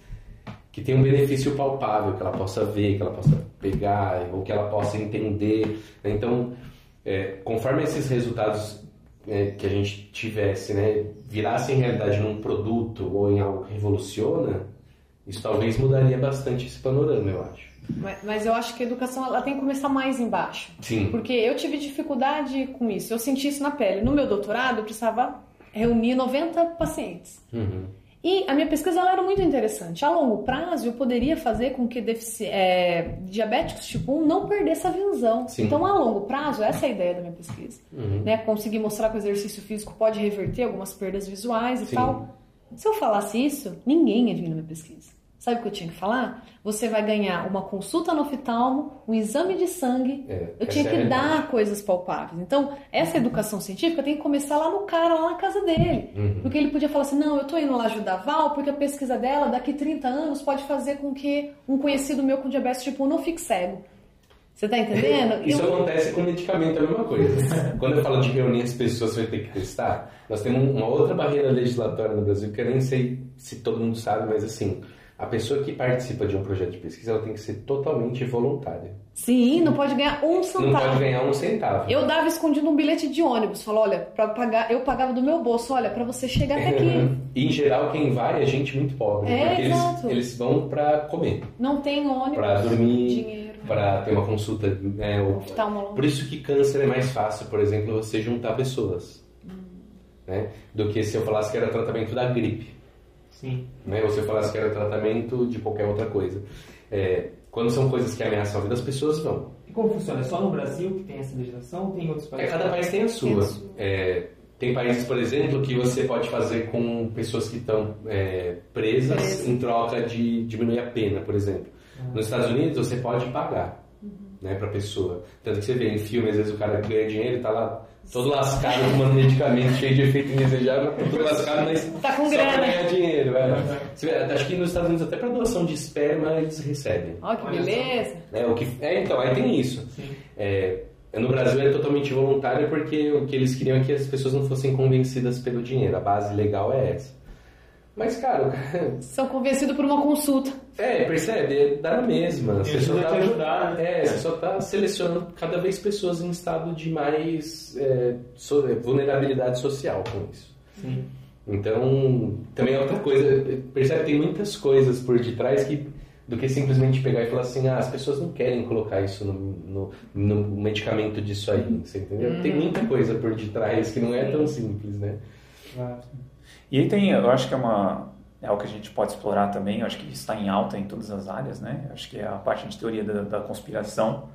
que tem um benefício palpável, que ela possa ver, que ela possa pegar, ou que ela possa entender. Então, é, conforme esses resultados é, que a gente tivesse, né, virassem realidade num produto ou em algo que revoluciona, isso talvez mudaria bastante esse panorama, eu acho. Mas, mas, eu acho que a educação ela tem que começar mais embaixo. Sim. Porque eu tive dificuldade com isso. Eu senti isso na pele. No meu doutorado, eu precisava reunir 90 pacientes. Uhum. E a minha pesquisa ela era muito interessante. A longo prazo, eu poderia fazer com que é, diabéticos tipo 1 não perdesse a visão. Sim. Então, a longo prazo, essa é a ideia da minha pesquisa. Uhum. Né? Conseguir mostrar que o exercício físico pode reverter algumas perdas visuais e Sim. tal. Se eu falasse isso, ninguém ia vir na minha pesquisa. Sabe o que eu tinha que falar? Você vai ganhar uma consulta no oftalmo, um exame de sangue. É, eu tinha que é dar coisas palpáveis. Então, essa educação científica tem que começar lá no cara, lá na casa dele. Uhum. Porque ele podia falar assim: não, eu tô indo lá ajudar a Val, porque a pesquisa dela, daqui 30 anos, pode fazer com que um conhecido meu com diabetes tipo 1 não fique cego. Você tá entendendo? Isso eu... acontece com medicamento, é a mesma coisa. Quando eu falo de reunir as pessoas vai ter que testar, nós temos uma outra barreira legislatória no Brasil que eu nem sei se todo mundo sabe, mas assim, a pessoa que participa de um projeto de pesquisa ela tem que ser totalmente voluntária. Sim, não pode ganhar um centavo. Não pode ganhar um centavo. Eu dava escondido um bilhete de ônibus, falou, olha, para pagar, eu pagava do meu bolso, olha, para você chegar até aqui. e em geral quem vai é gente muito pobre, é, porque eles, eles, vão para comer. Não tem ônibus, para dormir, dinheiro, para ter uma consulta, né, Por isso que câncer é mais fácil, por exemplo, você juntar pessoas, hum. né, do que se eu falasse que era tratamento da gripe. Sim. Né? Ou se eu falasse que era tratamento de qualquer outra coisa. É, quando são coisas que ameaçam a vida das pessoas, vão. E como funciona? É só no Brasil que tem essa legislação ou tem outros países? É, cada país tem a sua. Tem, a sua. É, tem países, por exemplo, que você pode fazer com pessoas que estão é, presas em troca de diminuir a pena, por exemplo. Uhum. Nos Estados Unidos, você pode pagar uhum. né, para a pessoa. Tanto que você vê em filme, às vezes o cara ganha dinheiro e está lá todo lascado tomando medicamento cheio de efeito indesejável, todo lascado, mas tá com só grana. pra ganhar dinheiro. É. Acho que nos Estados Unidos até para doação de esperma eles recebem. Ó, que beleza! É, o que, é, então, aí tem isso. É, no Brasil é totalmente voluntário porque o que eles queriam é que as pessoas não fossem convencidas pelo dinheiro. A base legal é essa. Mas, cara, São convencidos por uma consulta. É, percebe? É da mesma. Você só tá, ajudar, né? É, você só tá selecionando cada vez pessoas em estado de mais é, so, vulnerabilidade social com isso. Sim. Então, também é outra coisa. Percebe? Tem muitas coisas por detrás que do que simplesmente pegar e falar assim, ah, as pessoas não querem colocar isso no, no, no medicamento disso aí, você entendeu? Hum. Tem muita coisa por detrás que não é tão simples, né? Claro. E aí tem, eu acho que é uma é algo que a gente pode explorar também, eu acho que está em alta em todas as áreas, né? Eu acho que é a parte de teoria da, da conspiração.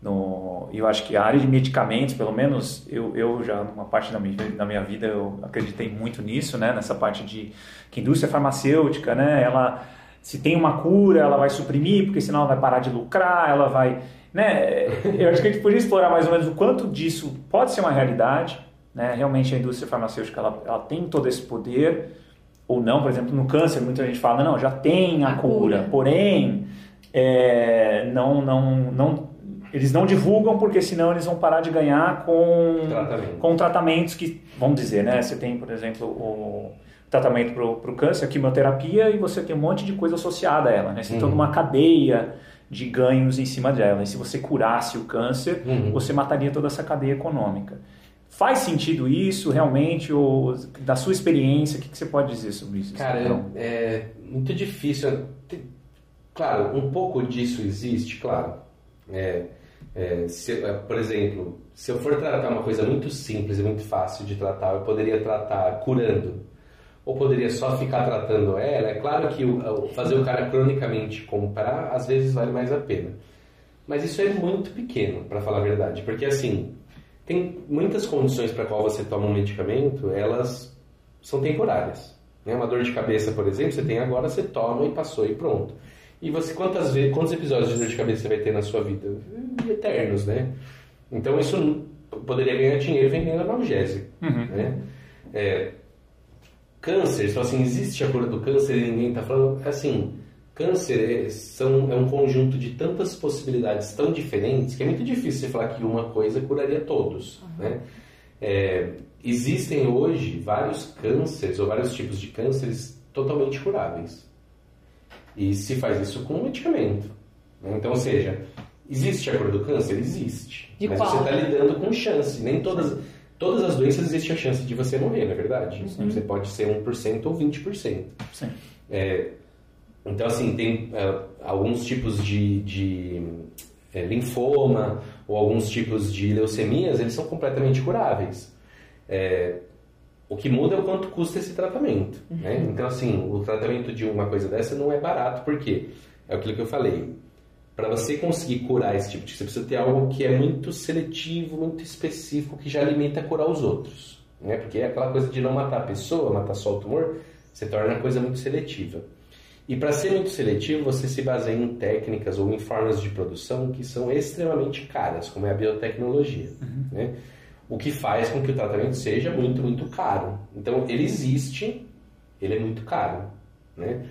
No, eu acho que a área de medicamentos, pelo menos eu, eu já numa parte da minha, da minha vida eu acreditei muito nisso, né? Nessa parte de que a indústria farmacêutica, né? Ela se tem uma cura, ela vai suprimir, porque senão ela vai parar de lucrar, ela vai, né? Eu acho que a gente podia explorar mais ou menos o quanto disso pode ser uma realidade, né? Realmente a indústria farmacêutica ela, ela tem todo esse poder ou não, por exemplo, no câncer, muita gente fala, não, já tem a, a cura, cura, porém, é, não, não, não, eles não divulgam porque senão eles vão parar de ganhar com, Tratamento. com tratamentos que, vamos dizer, né, você tem, por exemplo, o tratamento para o câncer, a quimioterapia, e você tem um monte de coisa associada a ela, né, você uhum. tem toda uma cadeia de ganhos em cima dela, e se você curasse o câncer, uhum. você mataria toda essa cadeia econômica. Faz sentido isso realmente? Ou da sua experiência, o que, que você pode dizer sobre isso? Cara, então? é muito difícil. Claro, um pouco disso existe, claro. É, é, se, é, por exemplo, se eu for tratar uma coisa muito simples e muito fácil de tratar, eu poderia tratar curando. Ou poderia só ficar tratando ela. É claro que o, fazer o cara cronicamente comprar, às vezes vale mais a pena. Mas isso é muito pequeno, para falar a verdade, porque assim, tem muitas condições para qual você toma um medicamento, elas são temporárias. Né? Uma dor de cabeça, por exemplo, você tem agora, você toma e passou e pronto. E você quantas vezes, quantos episódios de dor de cabeça você vai ter na sua vida? Eternos, né? Então isso poderia ganhar dinheiro vendendo analgésico, uhum. né? É, câncer, só assim, existe a cura do câncer e ninguém está falando, assim, câncer é, são, é um conjunto de tantas possibilidades tão diferentes que é muito difícil você falar que uma coisa curaria todos, uhum. né? É, existem hoje vários cânceres ou vários tipos de cânceres totalmente curáveis. E se faz isso com um medicamento. Né? Então, ou seja, existe a cura do câncer? Existe. De mas qual? você está lidando com chance. Nem todas, todas as doenças existe a chance de você morrer, na é verdade. Uhum. Você pode ser 1% ou 20%. Sim. É, então, assim, tem é, alguns tipos de, de é, linfoma ou alguns tipos de leucemias, eles são completamente curáveis. É, o que muda é o quanto custa esse tratamento. Uhum. Né? Então, assim, o tratamento de uma coisa dessa não é barato, porque é aquilo que eu falei. Para você conseguir curar esse tipo de você precisa ter algo que é muito seletivo, muito específico, que já alimenta a curar os outros. Né? Porque é aquela coisa de não matar a pessoa, matar só o tumor, você torna a coisa muito seletiva. E para ser muito seletivo, você se baseia em técnicas ou em formas de produção que são extremamente caras, como é a biotecnologia. Uhum. Né? o que faz com que o tratamento seja muito, muito caro. Então, ele existe, ele é muito caro, né?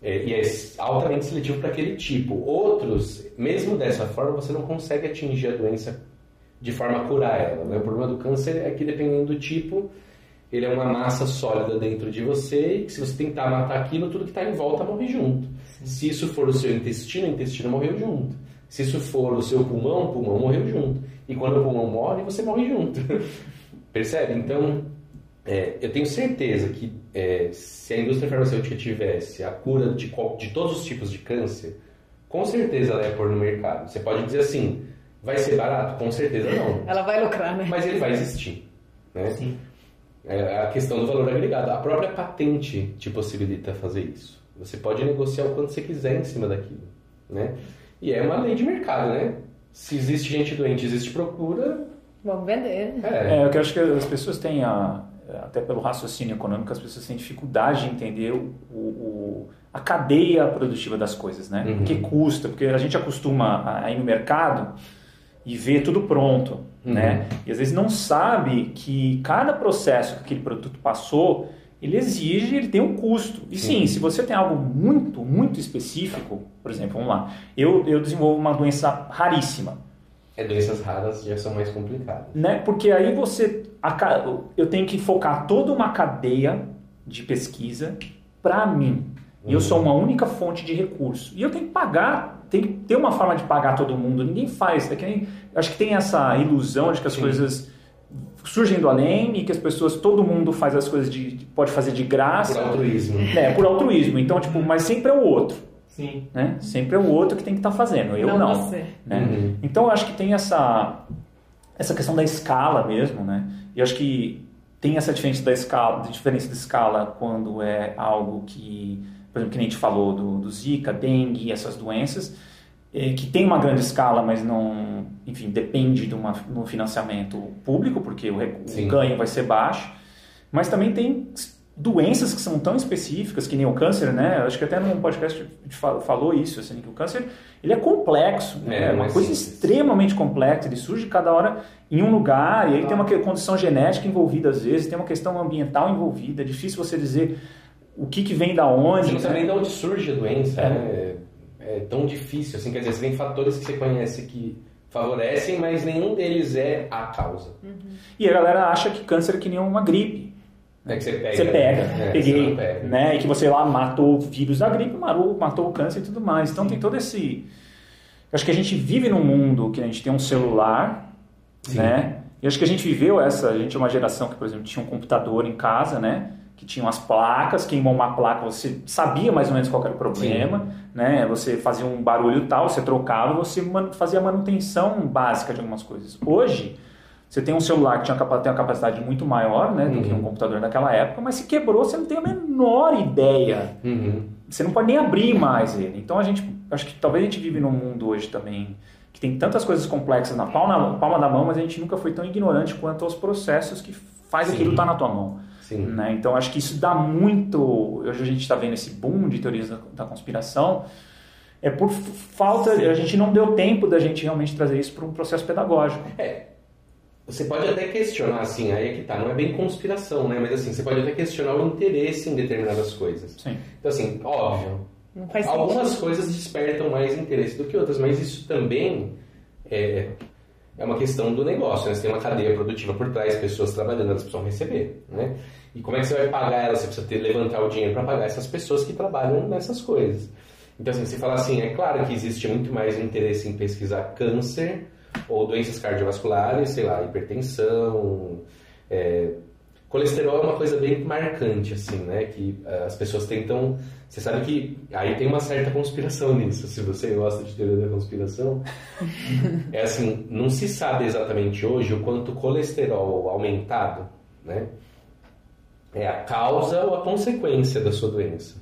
É, e é altamente seletivo para aquele tipo. Outros, mesmo dessa forma, você não consegue atingir a doença de forma a curar ela. Né? O problema do câncer é que, dependendo do tipo, ele é uma massa sólida dentro de você e que se você tentar matar aquilo, tudo que está em volta morre junto. Se isso for o seu intestino, o intestino morreu junto. Se isso for o seu pulmão, o pulmão morreu junto. E quando o pulmão morre, você morre junto. Percebe? Então, é, eu tenho certeza que é, se a indústria farmacêutica tivesse a cura de, de todos os tipos de câncer, com certeza ela ia pôr no mercado. Você pode dizer assim, vai ser barato? Com certeza não. Ela vai lucrar, né? Mas ele vai existir. Né? Sim. É a questão do valor agregado. A própria patente te possibilita fazer isso. Você pode negociar o quanto você quiser em cima daquilo. Né? E é uma lei de mercado, né? se existe gente doente, existe procura. Vamos vender. É, é eu acho que as pessoas têm, a, até pelo raciocínio econômico, as pessoas têm dificuldade de entender o, o a cadeia produtiva das coisas, né? Uhum. O que custa, porque a gente acostuma a ir no mercado e ver tudo pronto, uhum. né? E às vezes não sabe que cada processo que aquele produto passou ele exige, ele tem um custo. E sim. sim, se você tem algo muito, muito específico, por exemplo, vamos lá, eu, eu desenvolvo uma doença raríssima. É, doenças raras já são mais complicadas. Né? Porque aí você, eu tenho que focar toda uma cadeia de pesquisa para mim. E eu sou uma única fonte de recurso. E eu tenho que pagar, tem que ter uma forma de pagar todo mundo. Ninguém faz. É que nem, acho que tem essa ilusão de que as Sim. coisas surgem do além e que as pessoas, todo mundo faz as coisas de, pode fazer de graça. Por altruísmo. É, por altruísmo. Então, tipo, mas sempre é o outro. Sim. Né? Sempre é o outro que tem que estar tá fazendo, eu não. não você. Né? Uhum. Então, eu acho que tem essa, essa questão da escala mesmo, né? E eu acho que tem essa diferença da escala, diferença da escala quando é algo que, por exemplo, que nem a gente falou do, do Zika, dengue, essas doenças, é, que tem uma grande escala, mas não, enfim, depende de uma, um financiamento público, porque o, o ganho vai ser baixo. Mas também tem doenças que são tão específicas, que nem o câncer, né? Acho que até num podcast a gente falou isso, assim, que o câncer ele é complexo, né? é, é uma coisa extremamente complexa, ele surge cada hora em um lugar, e aí tem uma condição genética envolvida às vezes, tem uma questão ambiental envolvida, é difícil você dizer o que, que vem da onde. Você não sabe nem de onde surge a doença, é. né? é tão difícil, assim, quer dizer, você tem fatores que você conhece que favorecem, mas nenhum deles é a causa. Uhum. E a galera acha que câncer é que nem uma gripe. É que você pega. Você pega, é, peguei, você pega. né? E que você lá matou o vírus da gripe, matou, matou o câncer e tudo mais. Então Sim. tem todo esse... Eu acho que a gente vive num mundo que a gente tem um celular, Sim. né? E acho que a gente viveu essa... A gente é uma geração que, por exemplo, tinha um computador em casa, né? Que tinham as placas, queimou uma placa, você sabia mais ou menos qual era o problema, Sim. né? Você fazia um barulho tal, você trocava, você fazia manutenção básica de algumas coisas. Hoje, você tem um celular que tinha uma capacidade muito maior né, do uhum. que um computador naquela época, mas se quebrou, você não tem a menor ideia. Uhum. Você não pode nem abrir mais ele. Então, a gente, acho que talvez a gente vive num mundo hoje também que tem tantas coisas complexas na palma, palma da mão, mas a gente nunca foi tão ignorante quanto aos processos que faz Sim. aquilo estar tá na tua mão. Né? Então acho que isso dá muito. Hoje a gente está vendo esse boom de teorias da, da conspiração. É por falta, Sim. a gente não deu tempo da gente realmente trazer isso para um processo pedagógico. É, você pode até questionar, assim, aí é que tá, não é bem conspiração, né? Mas assim, você pode até questionar o interesse em determinadas coisas. Sim. Então, assim, óbvio, algumas sentido. coisas despertam mais interesse do que outras, mas isso também é, é uma questão do negócio, né? Você tem uma cadeia produtiva por trás, pessoas trabalhando, elas precisam receber, né? E como é que você vai pagar elas? Você precisa ter, levantar o dinheiro para pagar essas pessoas que trabalham nessas coisas. Então, assim, você fala assim, é claro que existe muito mais interesse em pesquisar câncer ou doenças cardiovasculares, sei lá, hipertensão, é, colesterol é uma coisa bem marcante, assim, né? Que uh, as pessoas tentam. Você sabe que aí tem uma certa conspiração nisso. Se você gosta de teoria da conspiração, é assim, não se sabe exatamente hoje o quanto o colesterol aumentado, né? É a causa ou a consequência da sua doença,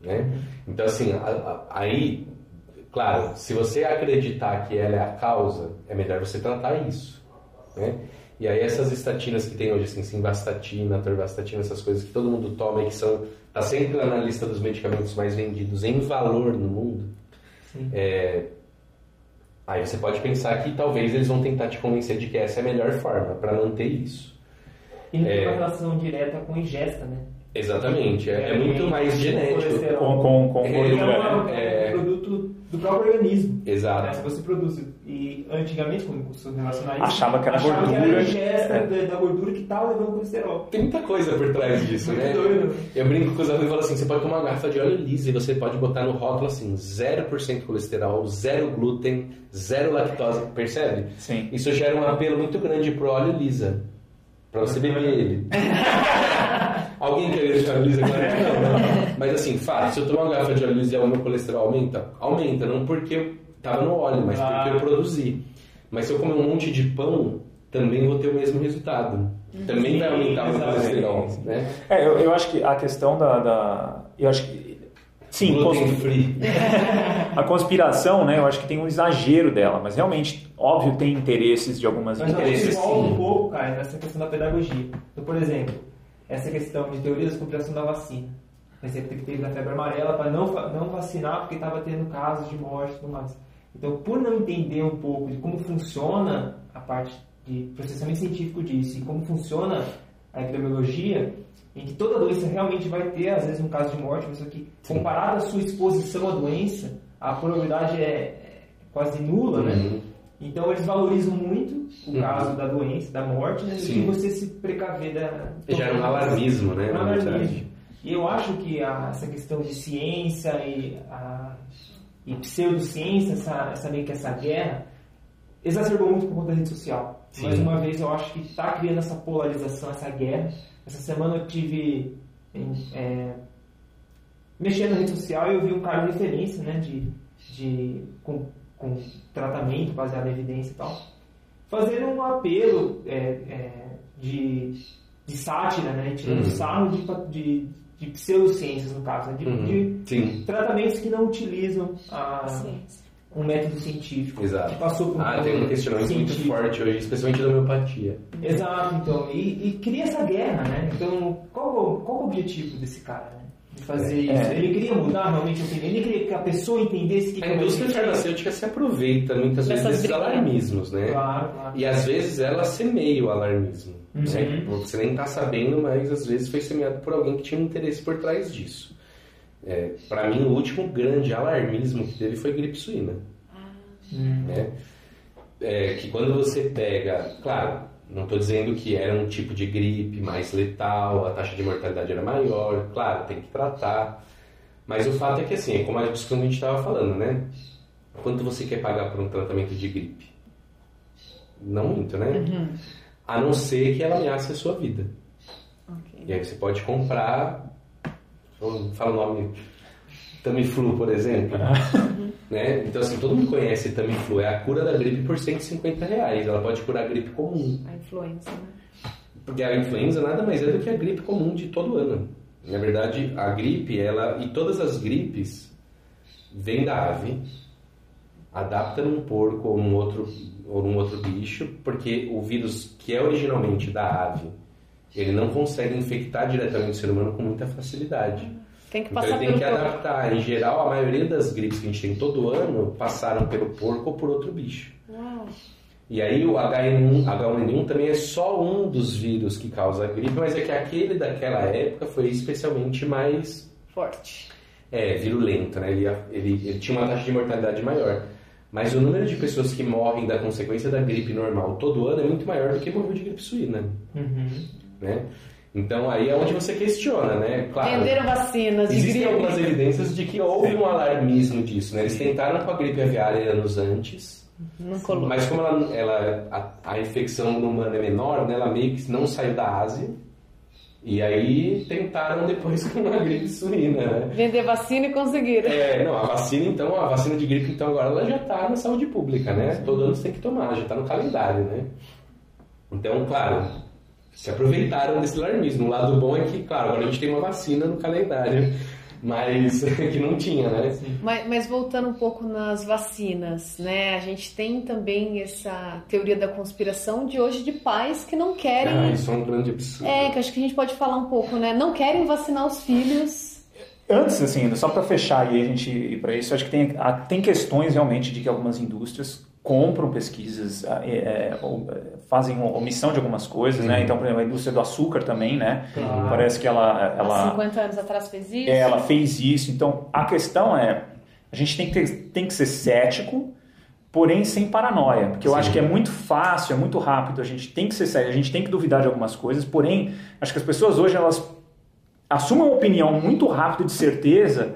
né? Então assim, a, a, aí Claro, se você acreditar que ela é a causa, é melhor você tratar isso. Né? E aí essas estatinas que tem hoje, assim, simvastatina, torvastatina, essas coisas que todo mundo toma e que são tá sempre lá na lista dos medicamentos mais vendidos em valor no mundo. É, aí você pode pensar que talvez eles vão tentar te convencer de que essa é a melhor forma para manter isso. E não tem uma relação direta com ingesta, né? Exatamente, é, é muito mais genético. Com, com, com é, é, é, é, produto do próprio organismo. Exato. Né? Se você produz. E antigamente, quando costumo relacionar isso, achava que era achava gordura. Que era a ingesta é. da, gordura que estava levando colesterol. Tem muita coisa por trás disso, né? Doido. Eu brinco com os alunos e falo assim: você pode tomar uma garrafa de óleo liso e você pode botar no rótulo assim: 0% colesterol, zero glúten, zero lactose. Percebe? Sim. Isso gera um apelo muito grande pro óleo lisa. Pra você beber ele. Alguém quer deixar óleo lisa? Claro que não, né? Mas assim, fato, se eu tomar uma garrafa de óleo e o meu colesterol aumenta? Aumenta, não porque eu tava no óleo, mas porque eu produzi. Mas se eu comer um monte de pão, também vou ter o mesmo resultado. Também vai aumentar o meu colesterol, né? É, eu, eu acho que a questão da... da eu acho que Sim, Gluten free. a conspiração, né? Eu acho que tem um exagero dela, mas realmente, óbvio, tem interesses de algumas mas interesses. Mas um pouco, cara, nessa questão da pedagogia. Então, por exemplo, essa questão de teoria da conspiração da vacina. Por exemplo, que teve da febre amarela para não, não vacinar porque estava tendo casos de morte e tudo mais. Então, por não entender um pouco de como funciona a parte de processamento científico disso e como funciona a epidemiologia, em que toda doença realmente vai ter, às vezes, um caso de morte, mas que comparado à sua exposição à doença, a probabilidade é, é quase nula, né? uhum. Então eles valorizam muito o uhum. caso da doença, da morte, né? E você se precaver da. Já é um alarmismo, né? Um alarmismo. E eu acho que a, essa questão de ciência e, a, e pseudociência, essa, essa meio que essa guerra, exacerbou muito por conta da rede social. Sim. Mais uma vez, eu acho que está criando essa polarização, essa guerra essa semana eu tive é, mexendo na rede social e eu vi um cara de referência, né, de, de, com, com tratamento baseado em evidência e tal, fazendo um apelo é, é, de, de sátira, né, tirando uhum. sarro de, de, de pseudociências, no caso, né, de, uhum. de tratamentos que não utilizam a ciência um método científico Exato. que passou por um Ah, tem um questionamento científico. muito forte hoje, especialmente da homeopatia. Exato, então. E, e cria essa guerra, né? Então, qual, qual o objetivo desse cara, né? De fazer é. isso. Ele queria mudar realmente a opinião, ele queria que a pessoa entendesse que... A indústria farmacêutica se aproveita muitas vezes desses alarmismos, né? Claro, claro. E às vezes ela semeia o alarmismo. Uhum. Né? Você nem está sabendo, mas às vezes foi semeado por alguém que tinha um interesse por trás disso. É, para mim, o último grande alarmismo que teve foi gripe suína. Hum. Né? É, que quando você pega, claro, não estou dizendo que era um tipo de gripe mais letal, a taxa de mortalidade era maior, claro, tem que tratar. Mas o fato é que, assim, é como a gente estava falando, né? Quanto você quer pagar por um tratamento de gripe? Não muito, né? Uhum. A não ser que ela ameace a sua vida. Okay. E aí você pode comprar, fala o nome, Tamiflu, por exemplo. né? Então, assim, todo mundo conhece Tamiflu. É a cura da gripe por 150 reais. Ela pode curar a gripe comum. A influenza, né? Porque a influenza nada mais é do que a gripe comum de todo ano. Na verdade, a gripe, ela e todas as gripes vêm da ave. adapta num porco ou num outro, ou num outro bicho, porque o vírus que é originalmente da ave, ele não consegue infectar diretamente o ser humano com muita facilidade. Tem que Então passar ele tem pelo que adaptar. Em geral, a maioria das gripes que a gente tem todo ano passaram pelo porco ou por outro bicho. Uau. E aí o H1N1, H1N1 também é só um dos vírus que causa a gripe, mas é que aquele daquela época foi especialmente mais Forte. é, virulento, né? Ele, ele, ele tinha uma taxa de mortalidade maior. Mas o número de pessoas que morrem da consequência da gripe normal todo ano é muito maior do que morreu de gripe suína, Uhum. né? Então aí é onde você questiona, né? Claro. Venderam vacinas de Existem gripe. algumas evidências de que houve um alarmismo disso, né? Eles tentaram com a gripe aviária anos antes, mas como ela, ela- a, a infecção no humano é menor, né? Ela meio que não saiu da Ásia. E aí tentaram depois com a gripe suína, né? Vender vacina e conseguiram. É, não, a vacina então, a vacina de gripe então agora ela já está na saúde pública, né? Todo ano você tem que tomar, já está no calendário, né? Então, claro, se aproveitaram desse alarmismo. O lado bom é que, claro, agora a gente tem uma vacina no calendário, mas que não tinha, né? Mas, mas voltando um pouco nas vacinas, né? A gente tem também essa teoria da conspiração de hoje de pais que não querem. Ah, isso é um grande absurdo. É, que acho que a gente pode falar um pouco, né? Não querem vacinar os filhos. Antes, assim, só para fechar e a gente ir para isso, acho que tem, tem questões realmente de que algumas indústrias compram pesquisas, ah, é, é, é, fazem omissão de algumas coisas, né? Então, por exemplo, a indústria do açúcar também, né? Claro. Parece que ela, Há ela 50 anos atrás fez isso. é, ela fez isso. Então, a questão é, a gente tem que, ter- tem que ser cético, porém sem paranoia, porque eu Sim. acho que é muito fácil, é muito rápido, a gente tem que ser sério, a gente tem que duvidar de algumas coisas, porém, acho que as pessoas hoje, elas assumem uma opinião muito rápido de certeza,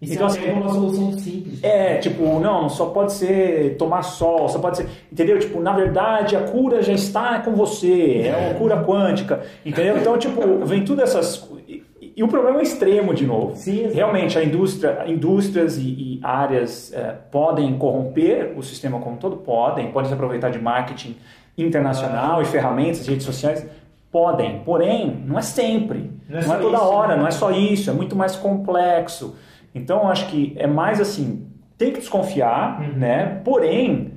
E Então, se assim, uma solução simples. é, tipo, não, só pode ser tomar sol, só pode ser. Entendeu? Tipo, na verdade, a cura já está com você, é uma cura quântica, entendeu? Então, tipo, vem tudo essas. E, o problema é extremo de novo. Sim. Realmente, a indústria, indústrias e, e áreas é, podem corromper o sistema como um todo, podem, podem se aproveitar de marketing internacional e ferramentas, redes sociais. Podem, porém, não é sempre. Não é Não é, toda isso, hora, né? não é só isso, é muito mais complexo. Então, acho que é mais assim, tem que desconfiar, Uhum. né? Porém,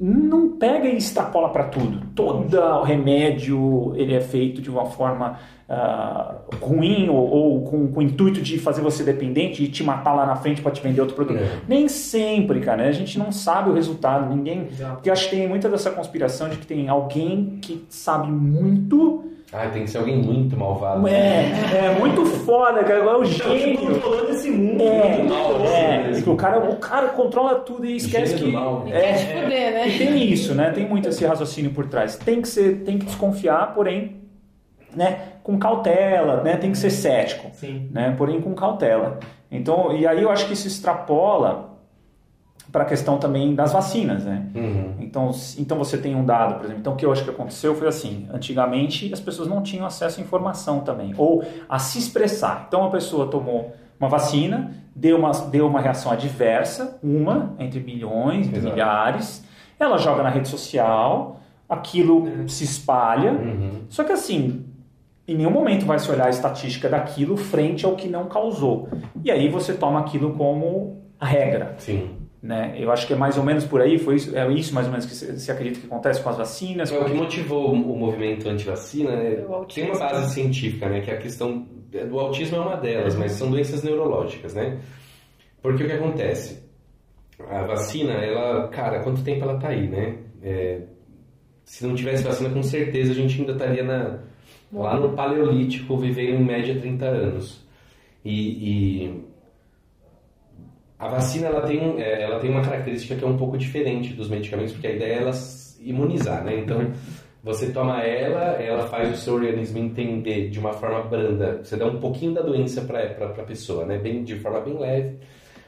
não pega e extrapola para tudo. Todo remédio ele é feito de uma forma ah, ruim ou, ou com, com o intuito de fazer você dependente e te matar lá na frente para te vender outro produto. É. Nem sempre, cara. né? A gente não sabe o resultado. Ninguém. Exato. Porque acho que tem muita dessa conspiração de que tem alguém que sabe muito. Ah, tem que ser alguém muito malvado. É, é muito foda, cara. É o gênio. controlando esse mundo. É, Muito mal, é, assim, que o cara, o cara controla tudo e esquece Gênio que mal. E é, quer te fuder, né? e tem isso, né? Tem muito esse raciocínio por trás. Tem que ser, tem que desconfiar, porém, né, com cautela, né? Tem que ser cético, Sim. né? Porém com cautela. Então, e aí eu acho que isso extrapola para a questão também das vacinas, né? Uhum. Então, então você tem um dado, por exemplo. Então o que eu acho que aconteceu foi assim: antigamente as pessoas não tinham acesso à informação também, ou a se expressar. Então a pessoa tomou uma vacina, deu uma, deu uma reação adversa, uma entre milhões, entre Exato. milhares, ela joga na rede social, aquilo se espalha. Uhum. Só que assim, em nenhum momento vai se olhar a estatística daquilo frente ao que não causou. E aí você toma aquilo como a regra. Sim. Né? Eu acho que é mais ou menos por aí, foi isso, é isso mais ou menos que se, acredita que acontece com as vacinas. É, o que motivou o movimento anti-vacina né, autismo. tem uma base científica, né, que é a questão do autismo é uma delas, mas são doenças neurológicas, né? Porque o que acontece? A vacina, ela, cara, quanto tempo ela tá aí, né? É, se não tivesse vacina, com certeza a gente ainda estaria na, lá no paleolítico, vivendo em média 30 anos. E, e a vacina ela tem, é, ela tem uma característica que é um pouco diferente dos medicamentos, porque a ideia é ela s- imunizar, né? Então, você toma ela, ela faz o seu organismo entender de uma forma branda, você dá um pouquinho da doença para a pessoa, né? Bem, de forma bem leve.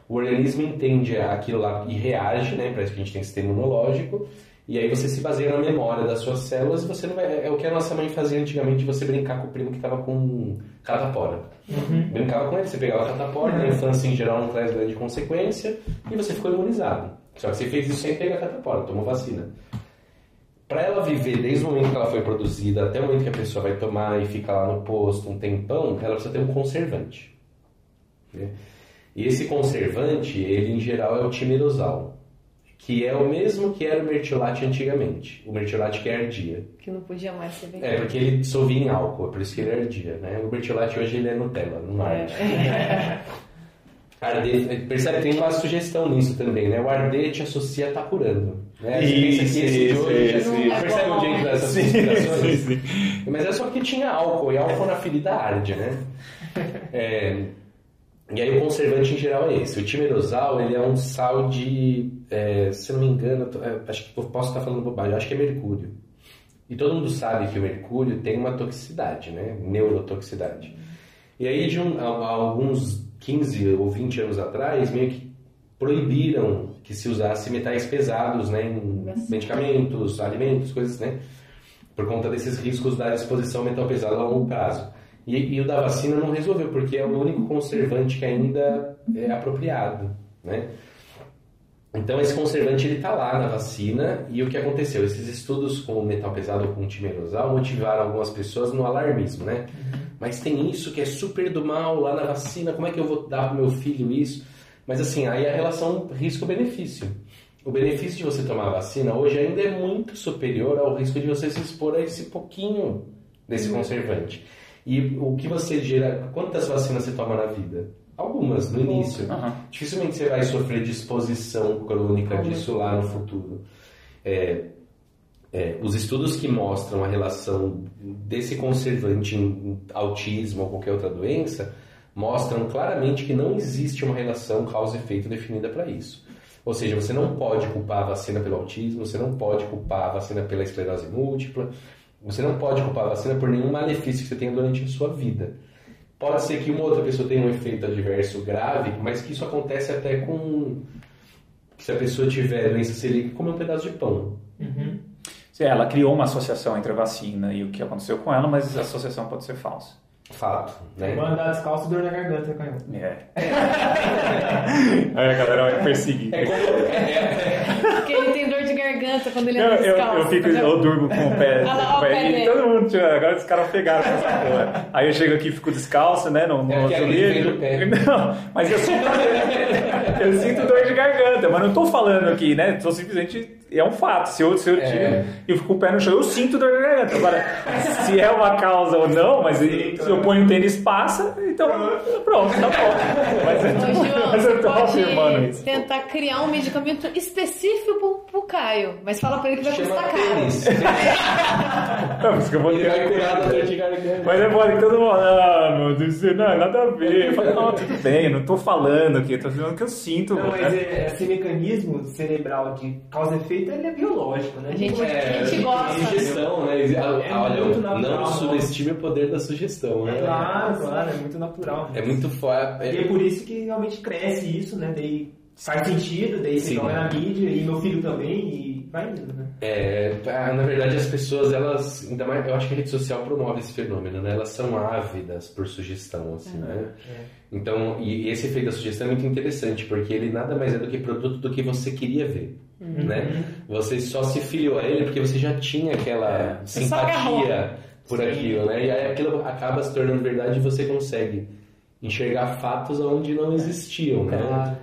O organismo entende aquilo lá e reage, né? Parece que a gente tem sistema imunológico. E aí você se baseia na memória das suas células e você não vai... É o que a nossa mãe fazia antigamente, de você brincar com o primo que estava com catapora. Brincava com ele, você pegava catapora, na infância em geral não traz grande consequência, e você ficou imunizado. Só que você fez isso sem pegar catapora, tomou vacina. Para ela viver desde o momento que ela foi produzida até o momento que a pessoa vai tomar e fica lá no posto um tempão, ela precisa ter um conservante. né? E esse conservante, ele em geral é o timerosal. Que é o mesmo que era o mertiolate antigamente. O mertiolate que ardia. Que não podia mais ser vendido. É, porque ele dissolvia em álcool, é por isso que ele ardia, né? O mertiolate hoje ele é Nutella, não arde. É. Arder, percebe, tem uma sugestão nisso também, né? O arder te associa a estar curando. Né? Isso, que de isso, hoje- isso, isso. Percebe onde entra essas sim, sim. Mas é só porque tinha álcool, e álcool na ferida arde, né? É, e aí o conservante em geral é esse. O timerosal, ele é um sal de, é, se não me engano, é, acho que eu posso estar falando bobagem, eu acho que é mercúrio. E todo mundo sabe que o mercúrio tem uma toxicidade, né? Neurotoxicidade. E aí, de um, há, alguns 15 ou 20 anos atrás, meio que proibiram que se usasse metais pesados né, em medicamentos, alimentos, coisas, né? Por conta desses riscos da exposição a metal pesado a longo prazo. E, e o da vacina não resolveu, porque é o único conservante que ainda é apropriado, né? Então esse conservante ele está lá na vacina e o que aconteceu? Esses estudos com o metal pesado ou com o timerosal motivaram algumas pessoas no alarmismo, né? Mas tem isso que é super do mal lá na vacina, como é que eu vou dar pro meu filho isso? Mas assim, aí a relação risco-benefício. O benefício de você tomar a vacina hoje ainda é muito superior ao risco de você se expor a esse pouquinho desse conservante. E o que você gera, quantas vacinas você toma na vida? Algumas, no início. Aham. Dificilmente você vai sofrer de exposição crônica disso lá no futuro. É, é, os estudos que mostram a relação desse conservante em autismo ou qualquer outra doença mostram claramente que não existe uma relação causa e efeito definida para isso. Ou seja, você não pode culpar a vacina pelo autismo, você não pode culpar a vacina pela esclerose múltipla, você não pode culpar a vacina por nenhum malefício que você tenha durante a sua vida. Pode ser que uma outra pessoa tenha um efeito adverso grave, mas que isso acontece até com. Se a pessoa tiver doença celíaca, comer um pedaço de pão. Uhum. Ela criou uma associação entre a vacina e o que aconteceu com ela, mas a associação pode ser falsa. Fato, né? Vou andar descalço dor na garganta, Caio. É. Aí a galera vai perseguir. É como, é, Porque garganta quando ele Eu, anda eu, descalço. eu, fico, entendeu? eu durmo com o pé. Lá, o pé e todo mundo, tio, agora os caras pegaram com essa porra. Aí eu chego aqui e fico descalço, né? No, no É pé. Não, mas eu sinto, eu sinto dor de garganta, mas não tô falando aqui, né? Tô simplesmente. É um fato. Se eu, se eu tiro É. e eu fico com o pé no chão, eu sinto dor de garganta. Agora, se é uma causa ou não, mas se eu ponho um tênis passa, então pronto, tá bom. Mas eu Ô, João, tô, mas eu tô afirmando isso. tentar criar um medicamento específico pro, Caio, mas fala pra ele que vai chama custar caro. tênis. Não, mas que eu vou Ele ter- vai curar da. Mas é bom, todo mundo, ah, meu Deus, do céu, não, nada a ver. Eu falo, não, tudo bem, eu não tô falando aqui, eu tô falando que eu sinto. Não, né? mas é, esse mecanismo cerebral de causa e efeito ele é biológico, né? A gente- É, A gente gosta. Sugestão, né? É Olha, muito natural. não subestime o poder da sugestão, né? Claro, claro, é muito natural. É muito forte. E é por isso que realmente cresce isso, né? Daí faz sentido, daí Sim. se joga na mídia, e meu filho também, e vai indo, né? É, ah, na verdade, as pessoas, elas, ainda mais, eu acho que a rede social promove esse fenômeno, né? Elas são ávidas por sugestão, assim, né? Então, e esse efeito da sugestão é muito interessante, porque ele nada mais é do que produto do que você queria ver, né? Você só se filiou a ele porque você já tinha aquela Você agarrou. simpatia por Sim. aquilo, né? E aí aquilo acaba se tornando verdade e você consegue enxergar fatos onde não existiam, né? Claro.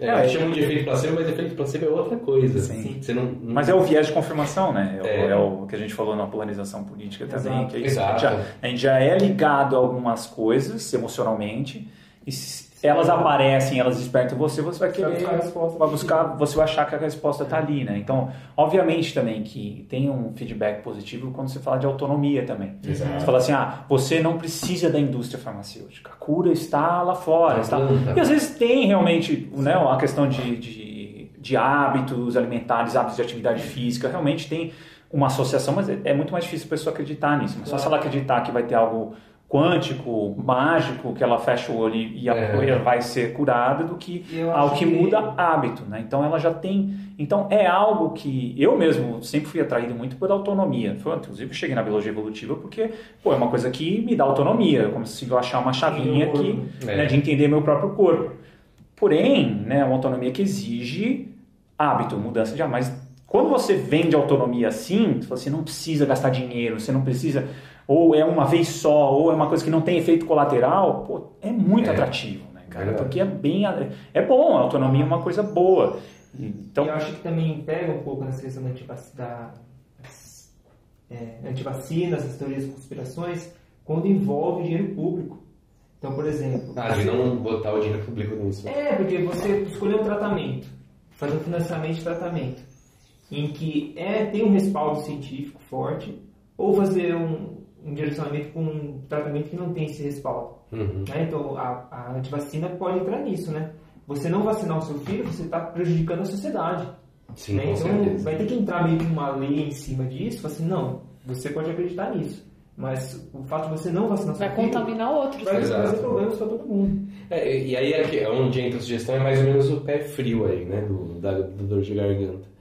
É, É, chamam de efeito placebo, mas efeito placebo é outra coisa. Sim. Você não, não- Mas é o viés de confirmação, né? É, o- É. é o que a gente falou na polarização política também. Exato. Que é isso. A, gente já, a gente já é ligado a algumas coisas emocionalmente, e se elas aparecem, elas despertam você, você vai querer. Vai buscar a resposta. vai buscar, você vai achar que a resposta está ali, né? Então, obviamente também que tem um feedback positivo quando você fala de autonomia também. Exato. Você fala assim, ah, você não precisa da indústria farmacêutica, a cura está lá fora. Na Está... E às vezes tem realmente né, a questão de, de, de hábitos alimentares, hábitos de atividade física, realmente tem uma associação, mas é, é muito mais difícil a pessoa acreditar nisso. Mas só se ela acreditar que vai ter algo quântico, mágico, que ela fecha o olho e a É. coisa vai ser curada, do que algo acho que que- muda hábito, né? Então ela já tem. Então é algo que eu mesmo sempre fui atraído muito por autonomia. Foi, inclusive eu cheguei na biologia evolutiva porque pô, é uma coisa que me dá autonomia. Eu consigo achar uma chavinha Sim, que, é. né, de entender meu próprio corpo. Porém, né, uma autonomia que exige hábito, mudança de hábito. Mas quando você vende autonomia assim, você não precisa gastar dinheiro, você não precisa. Ou é uma vez só, ou é uma coisa que não tem efeito colateral, pô, é muito É. atrativo, né, cara? Verdade. Porque é bem. É bom, a autonomia é uma coisa boa. Então, eu acho que também pega um pouco nessa questão da, da é, antivacinas, as teorias de conspirações, quando envolve dinheiro público. Então, por exemplo. Ah, de não botar o dinheiro público nisso. É, porque você escolheu um tratamento, fazer um financiamento de tratamento, em que é, tem um respaldo científico forte, ou fazer um, um direcionamento com um tratamento que não tem esse respaldo. Uhum. Né? Então, a, a antivacina pode entrar nisso, né? Você não vacinar o seu filho, você está prejudicando a sociedade. Sim, né? Então, certeza. vai ter que entrar meio que uma lei em cima disso, assim, não, você pode acreditar nisso. Mas o fato de você não vacinar vai seu contaminar filho, outros. Vai trazer problemas para todo mundo. É, e aí é onde entra a sugestão é mais ou menos o pé frio aí, né? Do, da, do dor de garganta.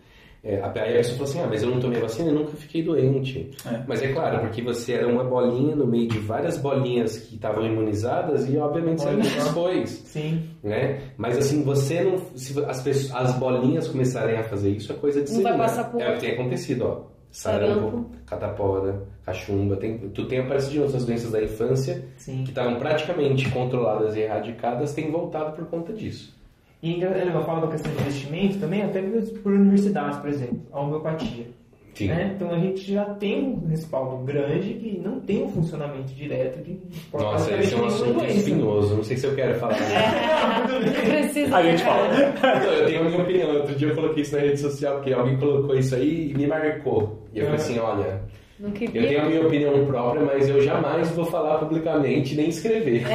É, aí a pessoa falou assim, ah, mas eu não tomei vacina e nunca fiquei doente. É. Mas é claro, porque você era uma bolinha no meio de várias bolinhas que estavam imunizadas e obviamente você não se expôs. Sim. Né? Mas assim, você não... Se as, pessoas, as bolinhas começarem a fazer isso, é coisa de não vai passar por... É o que tem acontecido, ó sarampo, catapora, cachumba. Tem, tu tem aparecido de outras doenças da infância Sim. que estavam praticamente controladas e erradicadas, têm voltado por conta disso. E é legal falar da questão de investimento também, até por universidades, por exemplo, a homeopatia. Né? Então a gente já tem um respaldo grande que não tem um funcionamento direto de Nossa, esse é um assunto espinhoso. Não sei se eu quero falar. É, precisa. A gente fala. Não, eu tenho a minha opinião. Outro dia eu coloquei isso na rede social porque alguém colocou isso aí e me marcou. E eu falei assim: olha. Eu tenho a minha opinião própria, mas eu jamais vou falar publicamente nem escrever.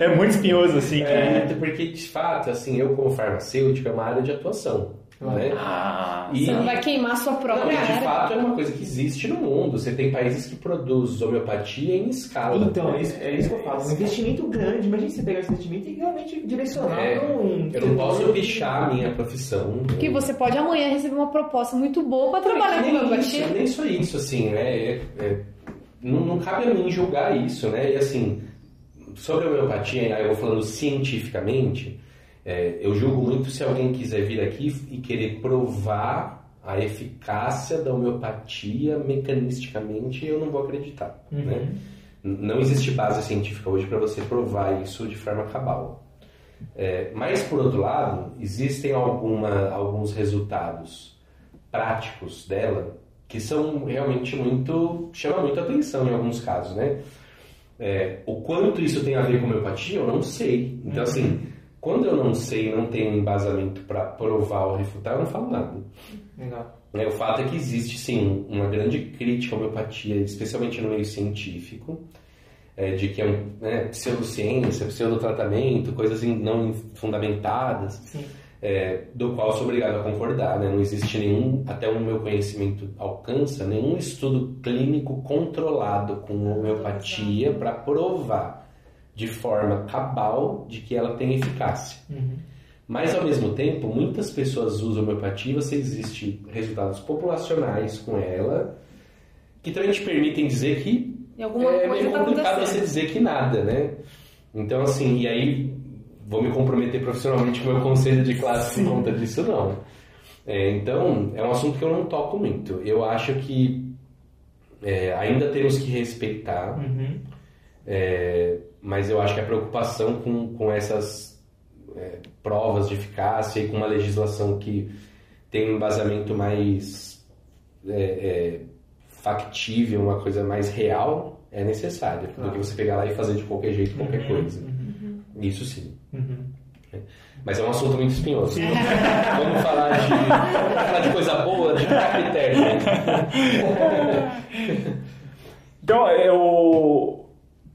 É muito espinhoso, assim. É, porque, de fato, assim, eu como farmacêutico é uma área de atuação. Né? Ah, e, você não vai queimar a sua própria não, área. De fato, é uma coisa que existe no mundo. Você tem países que produzem homeopatia em escala. Então, é isso, é isso que eu falo. Um investimento grande. Imagina você pegar esse investimento e realmente direcionar é, um... Eu não posso pichar a minha profissão. Porque né? você pode amanhã receber uma proposta muito boa para trabalhar com homeopatia. Nem só isso, assim, né? É, é, não, não cabe a mim julgar isso, né? E assim, sobre a homeopatia, aí eu vou falando cientificamente é, eu julgo muito se alguém quiser vir aqui e querer provar a eficácia da homeopatia mecanisticamente, eu não vou acreditar. Uhum. Né? Não existe base científica hoje para você provar isso de forma cabal. É, mas, por outro lado, existem alguma, alguns resultados práticos dela que são realmente muito. chamam muito atenção em alguns casos, né? É, o quanto isso tem a ver com homeopatia, eu não sei. Então, assim, quando eu não sei, não tenho embasamento para provar ou refutar, eu não falo nada. Legal. É, o fato é que existe, sim, uma grande crítica à homeopatia, especialmente no meio científico, é, de que é um, né, pseudociência, pseudotratamento, coisas não fundamentadas, é, do qual sou obrigado a concordar. Né? Não existe nenhum, até o meu conhecimento alcança, nenhum estudo clínico controlado com homeopatia para provar de forma cabal de que ela tem eficácia. Uhum. Mas, ao mesmo tempo, muitas pessoas usam homeopatia, você existe resultados populacionais com ela, que também te permitem dizer que é meio tá complicado você dizer que nada, né? Então, assim, e aí vou me comprometer profissionalmente com o meu conselho de classe Sim. por conta disso, não. É, então, é um assunto que eu não toco muito. Eu acho que é, ainda temos que respeitar uhum. É, mas eu acho que a preocupação com, com essas é, provas de eficácia e com uma legislação que tem um embasamento mais é, é factível, uma coisa mais real, é necessária. Claro. Do que você pegar lá e fazer de qualquer jeito, qualquer uhum, coisa. Uhum. Isso sim. Uhum. É. Mas é um assunto muito espinhoso. Vamos falar de, vamos falar de coisa boa, de capitério. então, eu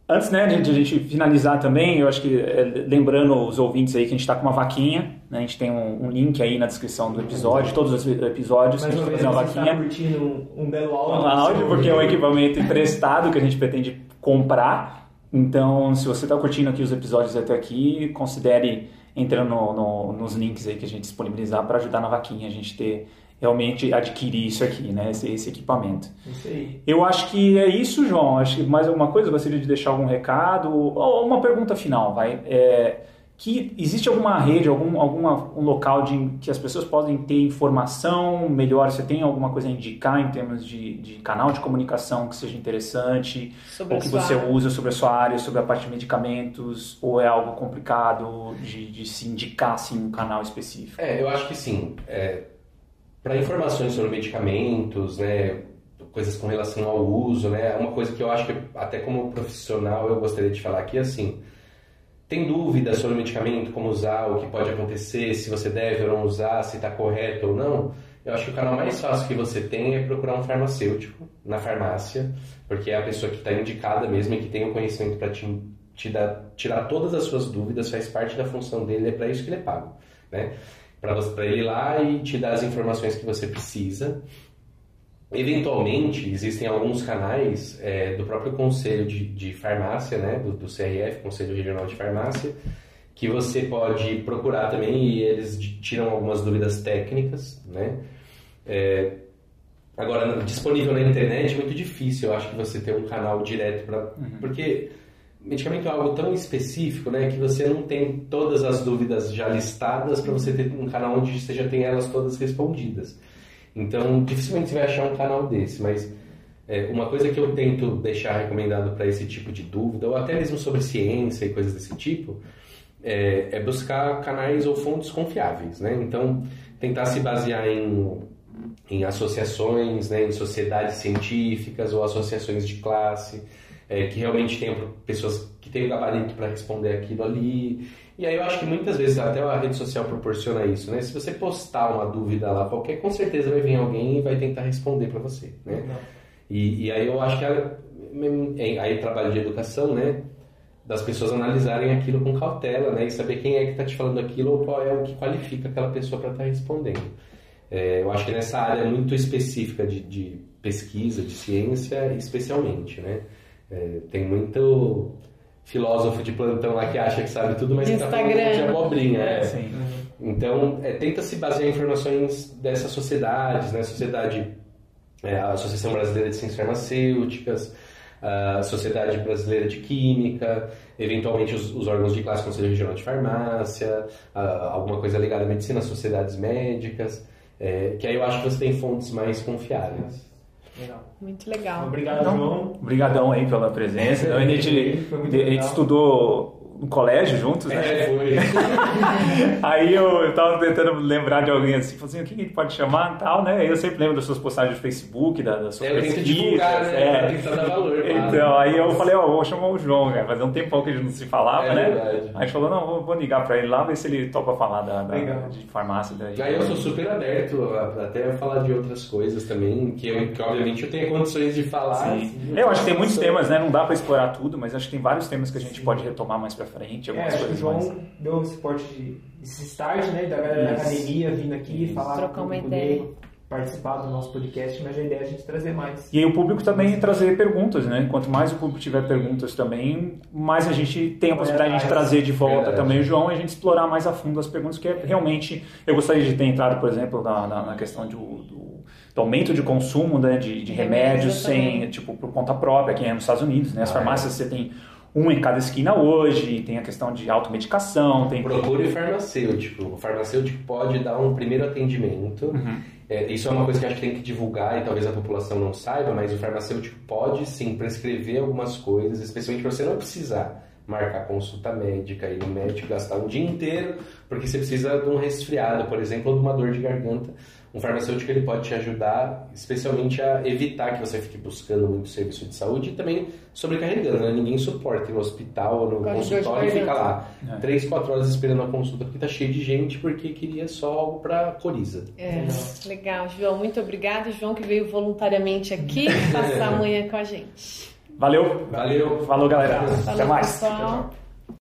Antes né, de a gente finalizar também, eu acho que é, lembrando os ouvintes aí que a gente está com uma vaquinha, né, a gente tem um, um, link aí na descrição do episódio, todos os episódios Mais que a gente fazer uma vaquinha. Tá curtindo um, um belo áudio. Um áudio, porque é um equipamento emprestado que a gente pretende comprar. Então, se você está curtindo aqui os episódios até aqui, considere entrando no, no, nos links aí que a gente disponibilizar para ajudar na vaquinha a gente ter realmente adquirir isso aqui, né? Esse, esse equipamento. Isso aí. Eu acho que é isso, João. Acho que mais alguma coisa? Gostaria de deixar algum recado? Ou uma pergunta final, vai. É, que existe alguma rede, algum alguma, um local de, que as pessoas podem ter informação melhor? Você tem alguma coisa a indicar em termos de, de canal de comunicação que seja interessante? Sobre ou que você área. usa sobre a sua área, sobre a parte de medicamentos? Ou é algo complicado de, de se indicar assim, um canal específico? É, eu acho que sim. É, Para informações sobre medicamentos, né, coisas com relação ao uso, né, uma coisa que eu acho que até como profissional eu gostaria de falar aqui é assim, tem dúvidas sobre o medicamento, como usar, o que pode acontecer, se você deve ou não usar, se está correto ou não, eu acho que o canal mais fácil que você tem é procurar um farmacêutico na farmácia, porque é a pessoa que está indicada mesmo e que tem o conhecimento para te, te dar, tirar todas as suas dúvidas, faz parte da função dele, é para isso que ele é pago, né? Para ele ir lá e te dar as informações que você precisa. Eventualmente, existem alguns canais é, do próprio Conselho de, de Farmácia, né, do, do CRF, Conselho Regional de Farmácia, que você pode procurar também e eles tiram algumas dúvidas técnicas, né? É, agora, disponível na internet é muito difícil, eu acho que você ter um canal direto para... Porque medicamento é algo tão específico, né, que você não tem todas as dúvidas já listadas para você ter um canal onde você já tem elas todas respondidas. Então, dificilmente você vai achar um canal desse, mas é, uma coisa que eu tento deixar recomendado para esse tipo de dúvida, ou até mesmo sobre ciência e coisas desse tipo, é, é buscar canais ou fontes confiáveis, né? Então, tentar se basear em, em associações, né, em sociedades científicas ou associações de classe, é, que realmente tenham pessoas que o gabarito para responder aquilo ali. E aí eu acho que muitas vezes até a rede social proporciona isso, né? Se você postar uma dúvida lá qualquer, com certeza vai vir alguém e vai tentar responder para você, né? E, e, aí eu acho que ela, aí trabalho de educação, né? Das pessoas analisarem aquilo com cautela, né? E saber quem é que está te falando aquilo ou qual é o que qualifica aquela pessoa para estar tá respondendo. É, eu acho que nessa área muito específica de, de pesquisa, de ciência, especialmente, né? É, tem muito filósofo de plantão lá que acha que sabe tudo, mas está falando de abobrinha. É. Sim. Então, é, tenta se basear em informações dessas sociedades, né? Sociedade, é, a Associação Brasileira de Ciências Farmacêuticas, a Sociedade Brasileira de Química, eventualmente os, os órgãos de classe Conselho Regional de Farmácia, a, alguma coisa ligada à medicina, sociedades médicas, é, que aí eu acho que você tem fontes mais confiáveis. Legal. Muito legal. Obrigado, João. Obrigadão aí pela presença. Então, a gente, a gente estudou no colégio juntos, né? É, foi. Aí eu, eu tava tentando lembrar de alguém assim, falei assim, o que a gente pode chamar e tal, né? Aí eu sempre lembro das suas postagens no Facebook, da, das suas é, tento divulgar, né? É. Tentar dar valor. Então, aí eu falei, ó, oh, vou chamar o João, cara. Fazia um tempão que a gente não se falava, é né? Verdade. Aí a gente falou, não, vou, vou ligar pra ele lá, ver se ele topa falar da, da de farmácia. Da, aí eu sou super aberto a, até a falar de outras coisas também, que, eu, que obviamente eu tenho condições de falar. Sim. Assim, eu acho que tem muitos temas, né? Não dá pra explorar tudo, mas acho que tem vários temas que a gente Sim. pode retomar mais pra frente. É, acho que o João mais... deu esse suporte de esse start, né, da galera da academia vindo aqui Isso. falar trocar uma ideia participar do nosso podcast, mas a ideia é a gente trazer mais. E aí o público também trazer perguntas, né? Quanto mais o público tiver perguntas também, mais a gente tem a possibilidade de trazer de volta Verdade. também o João e a gente explorar mais a fundo as perguntas, que é realmente eu gostaria de ter entrado, por exemplo, na, na, na questão do, do, do, aumento de consumo né, de, de remédios sem, tipo, por conta própria, aqui nos Estados Unidos, né? As ah, farmácias é. você tem um em cada esquina hoje, tem a questão de automedicação. Tem... Procure farmacêutico. O farmacêutico pode dar um primeiro atendimento. Uhum. É, isso é uma coisa que a gente tem que divulgar e talvez a população não saiba, mas o farmacêutico pode sim prescrever algumas coisas, especialmente para você não precisar marcar consulta médica, ir no médico, gastar um dia inteiro, porque você precisa de um resfriado, por exemplo, ou de uma dor de garganta um farmacêutico ele pode te ajudar, especialmente a evitar que você fique buscando muito serviço de saúde e também sobrecarregando, né? Ninguém suporta ir no hospital ou no consultório e fica lá é. três, quatro horas esperando a consulta porque tá cheio de gente porque queria só algo para coriza. É, legal. João, muito obrigado. João que veio voluntariamente aqui passar amanhã com a gente. Valeu. Valeu. Falou, galera. Falou, Até mais. Tchau, tchau.